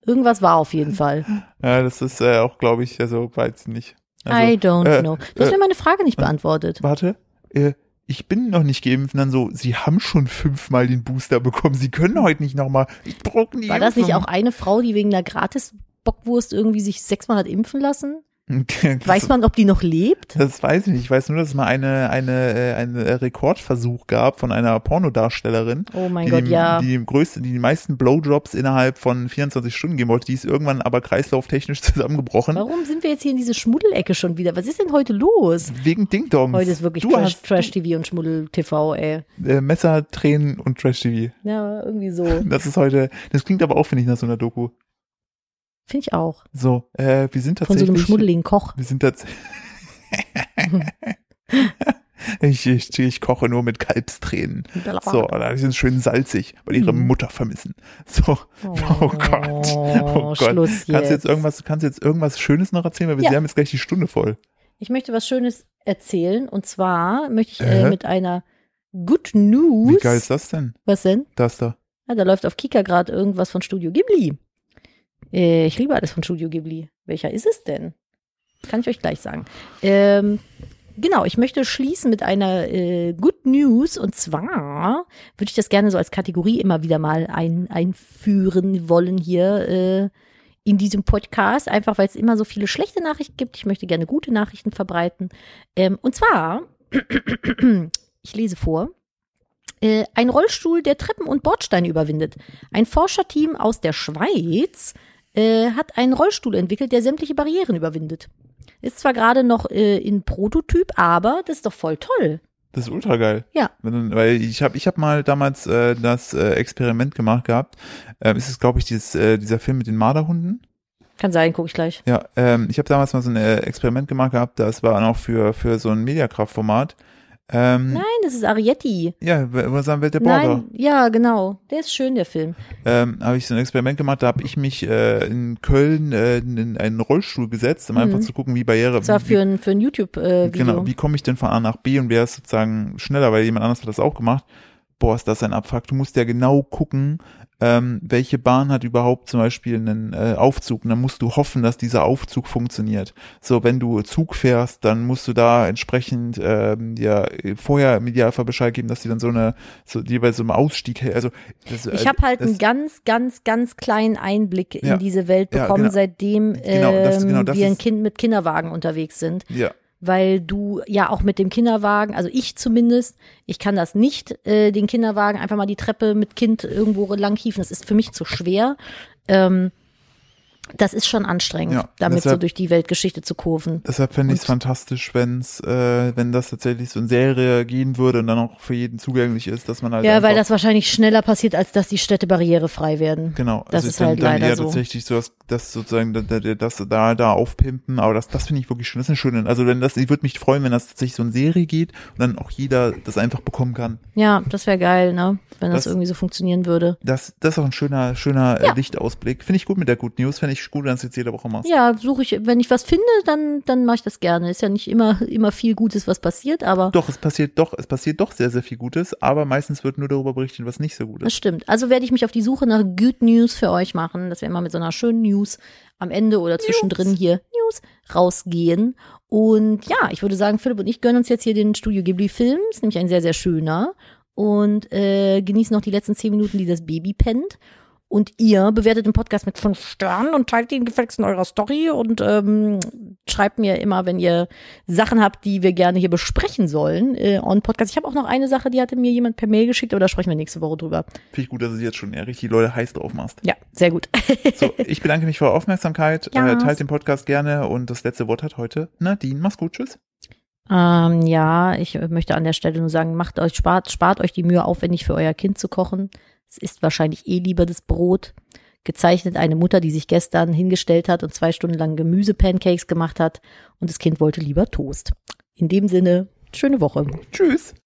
Irgendwas war auf jeden Fall. Ja, das ist äh, auch, glaube ich, also weiß nicht. Also, I don't äh, know. Du hast äh, mir meine Frage nicht beantwortet. Warte, äh, ich bin noch nicht geimpft. Und dann so, Sie haben schon fünfmal den Booster bekommen. Sie können heute nicht nochmal. Ich brauche nie War das nicht auch eine Frau, die wegen einer gratis Bockwurst irgendwie sich sechsmal hat impfen lassen? Weiß man, ob die noch lebt? Das weiß ich nicht. Ich weiß nur, dass es mal eine, eine, äh, einen Rekordversuch gab von einer Pornodarstellerin, Oh mein die, Gott, die, ja. die, die größte, die die meisten Blowjobs innerhalb von 24 Stunden geben wollte. Die ist irgendwann aber kreislauftechnisch zusammengebrochen. Warum sind wir jetzt hier in diese Schmuddelecke schon wieder? Was ist denn heute los? Wegen Ding-Dongs. Heute ist wirklich Trash, hast Trash TV und Schmuddel-TV, ey. äh, Messer, Tränen und Trash-TV. Ja, irgendwie so. Das ist heute, das klingt aber auch, finde ich, nach so einer Doku. Finde ich auch. So, äh, wir sind Von so tatsächlich. einem schmuddeligen Koch. Wir sind tatsächlich. ich, ich, ich koche nur mit Kalbstränen. So, die sind schön salzig, weil ihre Mhm. Mutter vermissen. So, oh Gott. Oh Gott. Schluss kannst du jetzt jetzt. irgendwas, kannst du jetzt irgendwas Schönes noch erzählen? Weil wir Ja. haben jetzt gleich die Stunde voll. Ich möchte was Schönes erzählen. Und zwar möchte ich äh, Äh? mit einer Good News. Wie geil ist das denn? Was denn? Das da. Ja, da läuft auf Kika gerade irgendwas von Studio Ghibli. Äh, ich liebe alles von Studio Ghibli. Welcher ist es denn? Kann ich euch gleich sagen. Ähm, genau, ich möchte schließen mit einer äh, Good News. Und zwar würde ich das gerne so als Kategorie immer wieder mal ein, einführen wollen hier äh, in diesem Podcast. Einfach weil es immer so viele schlechte Nachrichten gibt. Ich möchte gerne gute Nachrichten verbreiten. Ähm, und zwar, ich lese vor. Äh, ein Rollstuhl, der Treppen und Bordsteine überwindet. Ein Forscherteam aus der Schweiz äh, hat einen Rollstuhl entwickelt, der sämtliche Barrieren überwindet. Ist zwar gerade noch äh, in Prototyp, aber das ist doch voll toll. Das ist ultra geil. Ja. Weil ich habe ich hab mal damals äh, das äh, Experiment gemacht gehabt. Ähm, ist es, glaube ich, dieses, äh, dieser Film mit den Marderhunden? Kann sein, gucke ich gleich. Ja, ähm, ich habe damals mal so ein äh, Experiment gemacht gehabt, das war noch für, für so ein Mediakraftformat. Ähm, Nein, das ist Arietti. Ja, über seinem Welt der Border. Nein, ja, genau. Der ist schön, der Film. Ähm, habe ich so ein Experiment gemacht, da habe ich mich äh, in Köln äh, in einen Rollstuhl gesetzt, um Mhm. einfach zu gucken, wie Barriere. Das war wie, für ein, für ein YouTube-Video. Genau, wie komme ich denn von A nach B und wer ist sozusagen schneller, weil jemand anders hat das auch gemacht. Boah, ist das ein Abfuck. Du musst ja genau gucken, ähm, welche Bahn hat überhaupt zum Beispiel einen äh, Aufzug. Und dann musst du hoffen, dass dieser Aufzug funktioniert. So, wenn du Zug fährst, dann musst du da entsprechend ähm, ja vorher im Idealfall Bescheid geben, dass die dann so eine, so die bei so einem Ausstieg, also das, ich habe halt das, einen ganz, ganz, ganz kleinen Einblick Ja. in diese Welt Ja, bekommen, genau. seitdem Genau, das- ähm, genau, das wir ein Kind mit Kinderwagen unterwegs sind. ja, weil du ja auch mit dem Kinderwagen, also ich zumindest, ich kann das nicht, äh, den Kinderwagen einfach mal die Treppe mit Kind irgendwo lang hieven. Das ist für mich zu schwer. Ähm, das ist schon anstrengend, Ja, damit so deshalb- durch die Weltgeschichte zu kurven. Deshalb fände ich es fantastisch, wenn's, äh, wenn das tatsächlich so in Serie gehen würde und dann auch für jeden zugänglich ist, dass man halt Ja, weil das wahrscheinlich schneller passiert, als dass die Städte barrierefrei werden. Genau, Das also ist halt dann leider eher so. tatsächlich so, dass, dass sozusagen da, da, das da, da aufpimpen, aber das, das finde ich wirklich schön. Das ist eine schöne, also wenn das, ich würde mich freuen, wenn das tatsächlich so in Serie geht und dann auch jeder das einfach bekommen kann. Ja, das wäre geil, ne? Wenn das, Das- irgendwie so funktionieren würde. Das, das ist auch ein schöner, schöner Ja. äh, Lichtausblick. Finde ich gut mit der Good News, finde ich gut, wenn du es jetzt jede Woche machst. Ja, suche ich, wenn ich was finde, dann, dann mache ich das gerne. Ist ja nicht immer, immer viel Gutes, was passiert, aber Doch, es passiert doch, es passiert doch sehr, sehr viel Gutes, aber meistens wird nur darüber berichtet, was nicht so gut Das ist. stimmt. Also werde ich mich auf die Suche nach Good News für euch machen, dass wir immer mit so einer schönen News am Ende oder zwischendrin hier News rausgehen. Und ja, ich würde sagen, Philipp und ich gönnen uns jetzt hier den Studio Ghibli Film. Ist nämlich ein sehr, sehr schöner. Und äh, genießen noch die letzten zehn Minuten, die das Baby pennt. Und ihr bewertet den Podcast mit fünf Sternen und teilt ihn gefälligst in eurer Story und ähm, schreibt mir immer, wenn ihr Sachen habt, die wir gerne hier besprechen sollen, äh, on Podcast. Ich habe auch noch eine Sache, die hatte mir jemand per Mail geschickt, aber da sprechen wir nächste Woche drüber. Finde ich gut, dass du jetzt schon richtig Leute heiß drauf machst. Ja, sehr gut. So, ich bedanke mich für eure Aufmerksamkeit. Ja. Äh, teilt den Podcast gerne und das letzte Wort hat heute Nadine. Mach's gut, tschüss. Ähm, ja, ich möchte an der Stelle nur sagen, macht euch, spart, spart euch die Mühe aufwendig für euer Kind zu kochen. Es ist wahrscheinlich eh lieber das Brot. Gezeichnet eine Mutter, die sich gestern hingestellt hat und zwei Stunden lang Gemüse-Pancakes gemacht hat. Und das Kind wollte lieber Toast. In dem Sinne, schöne Woche. Tschüss.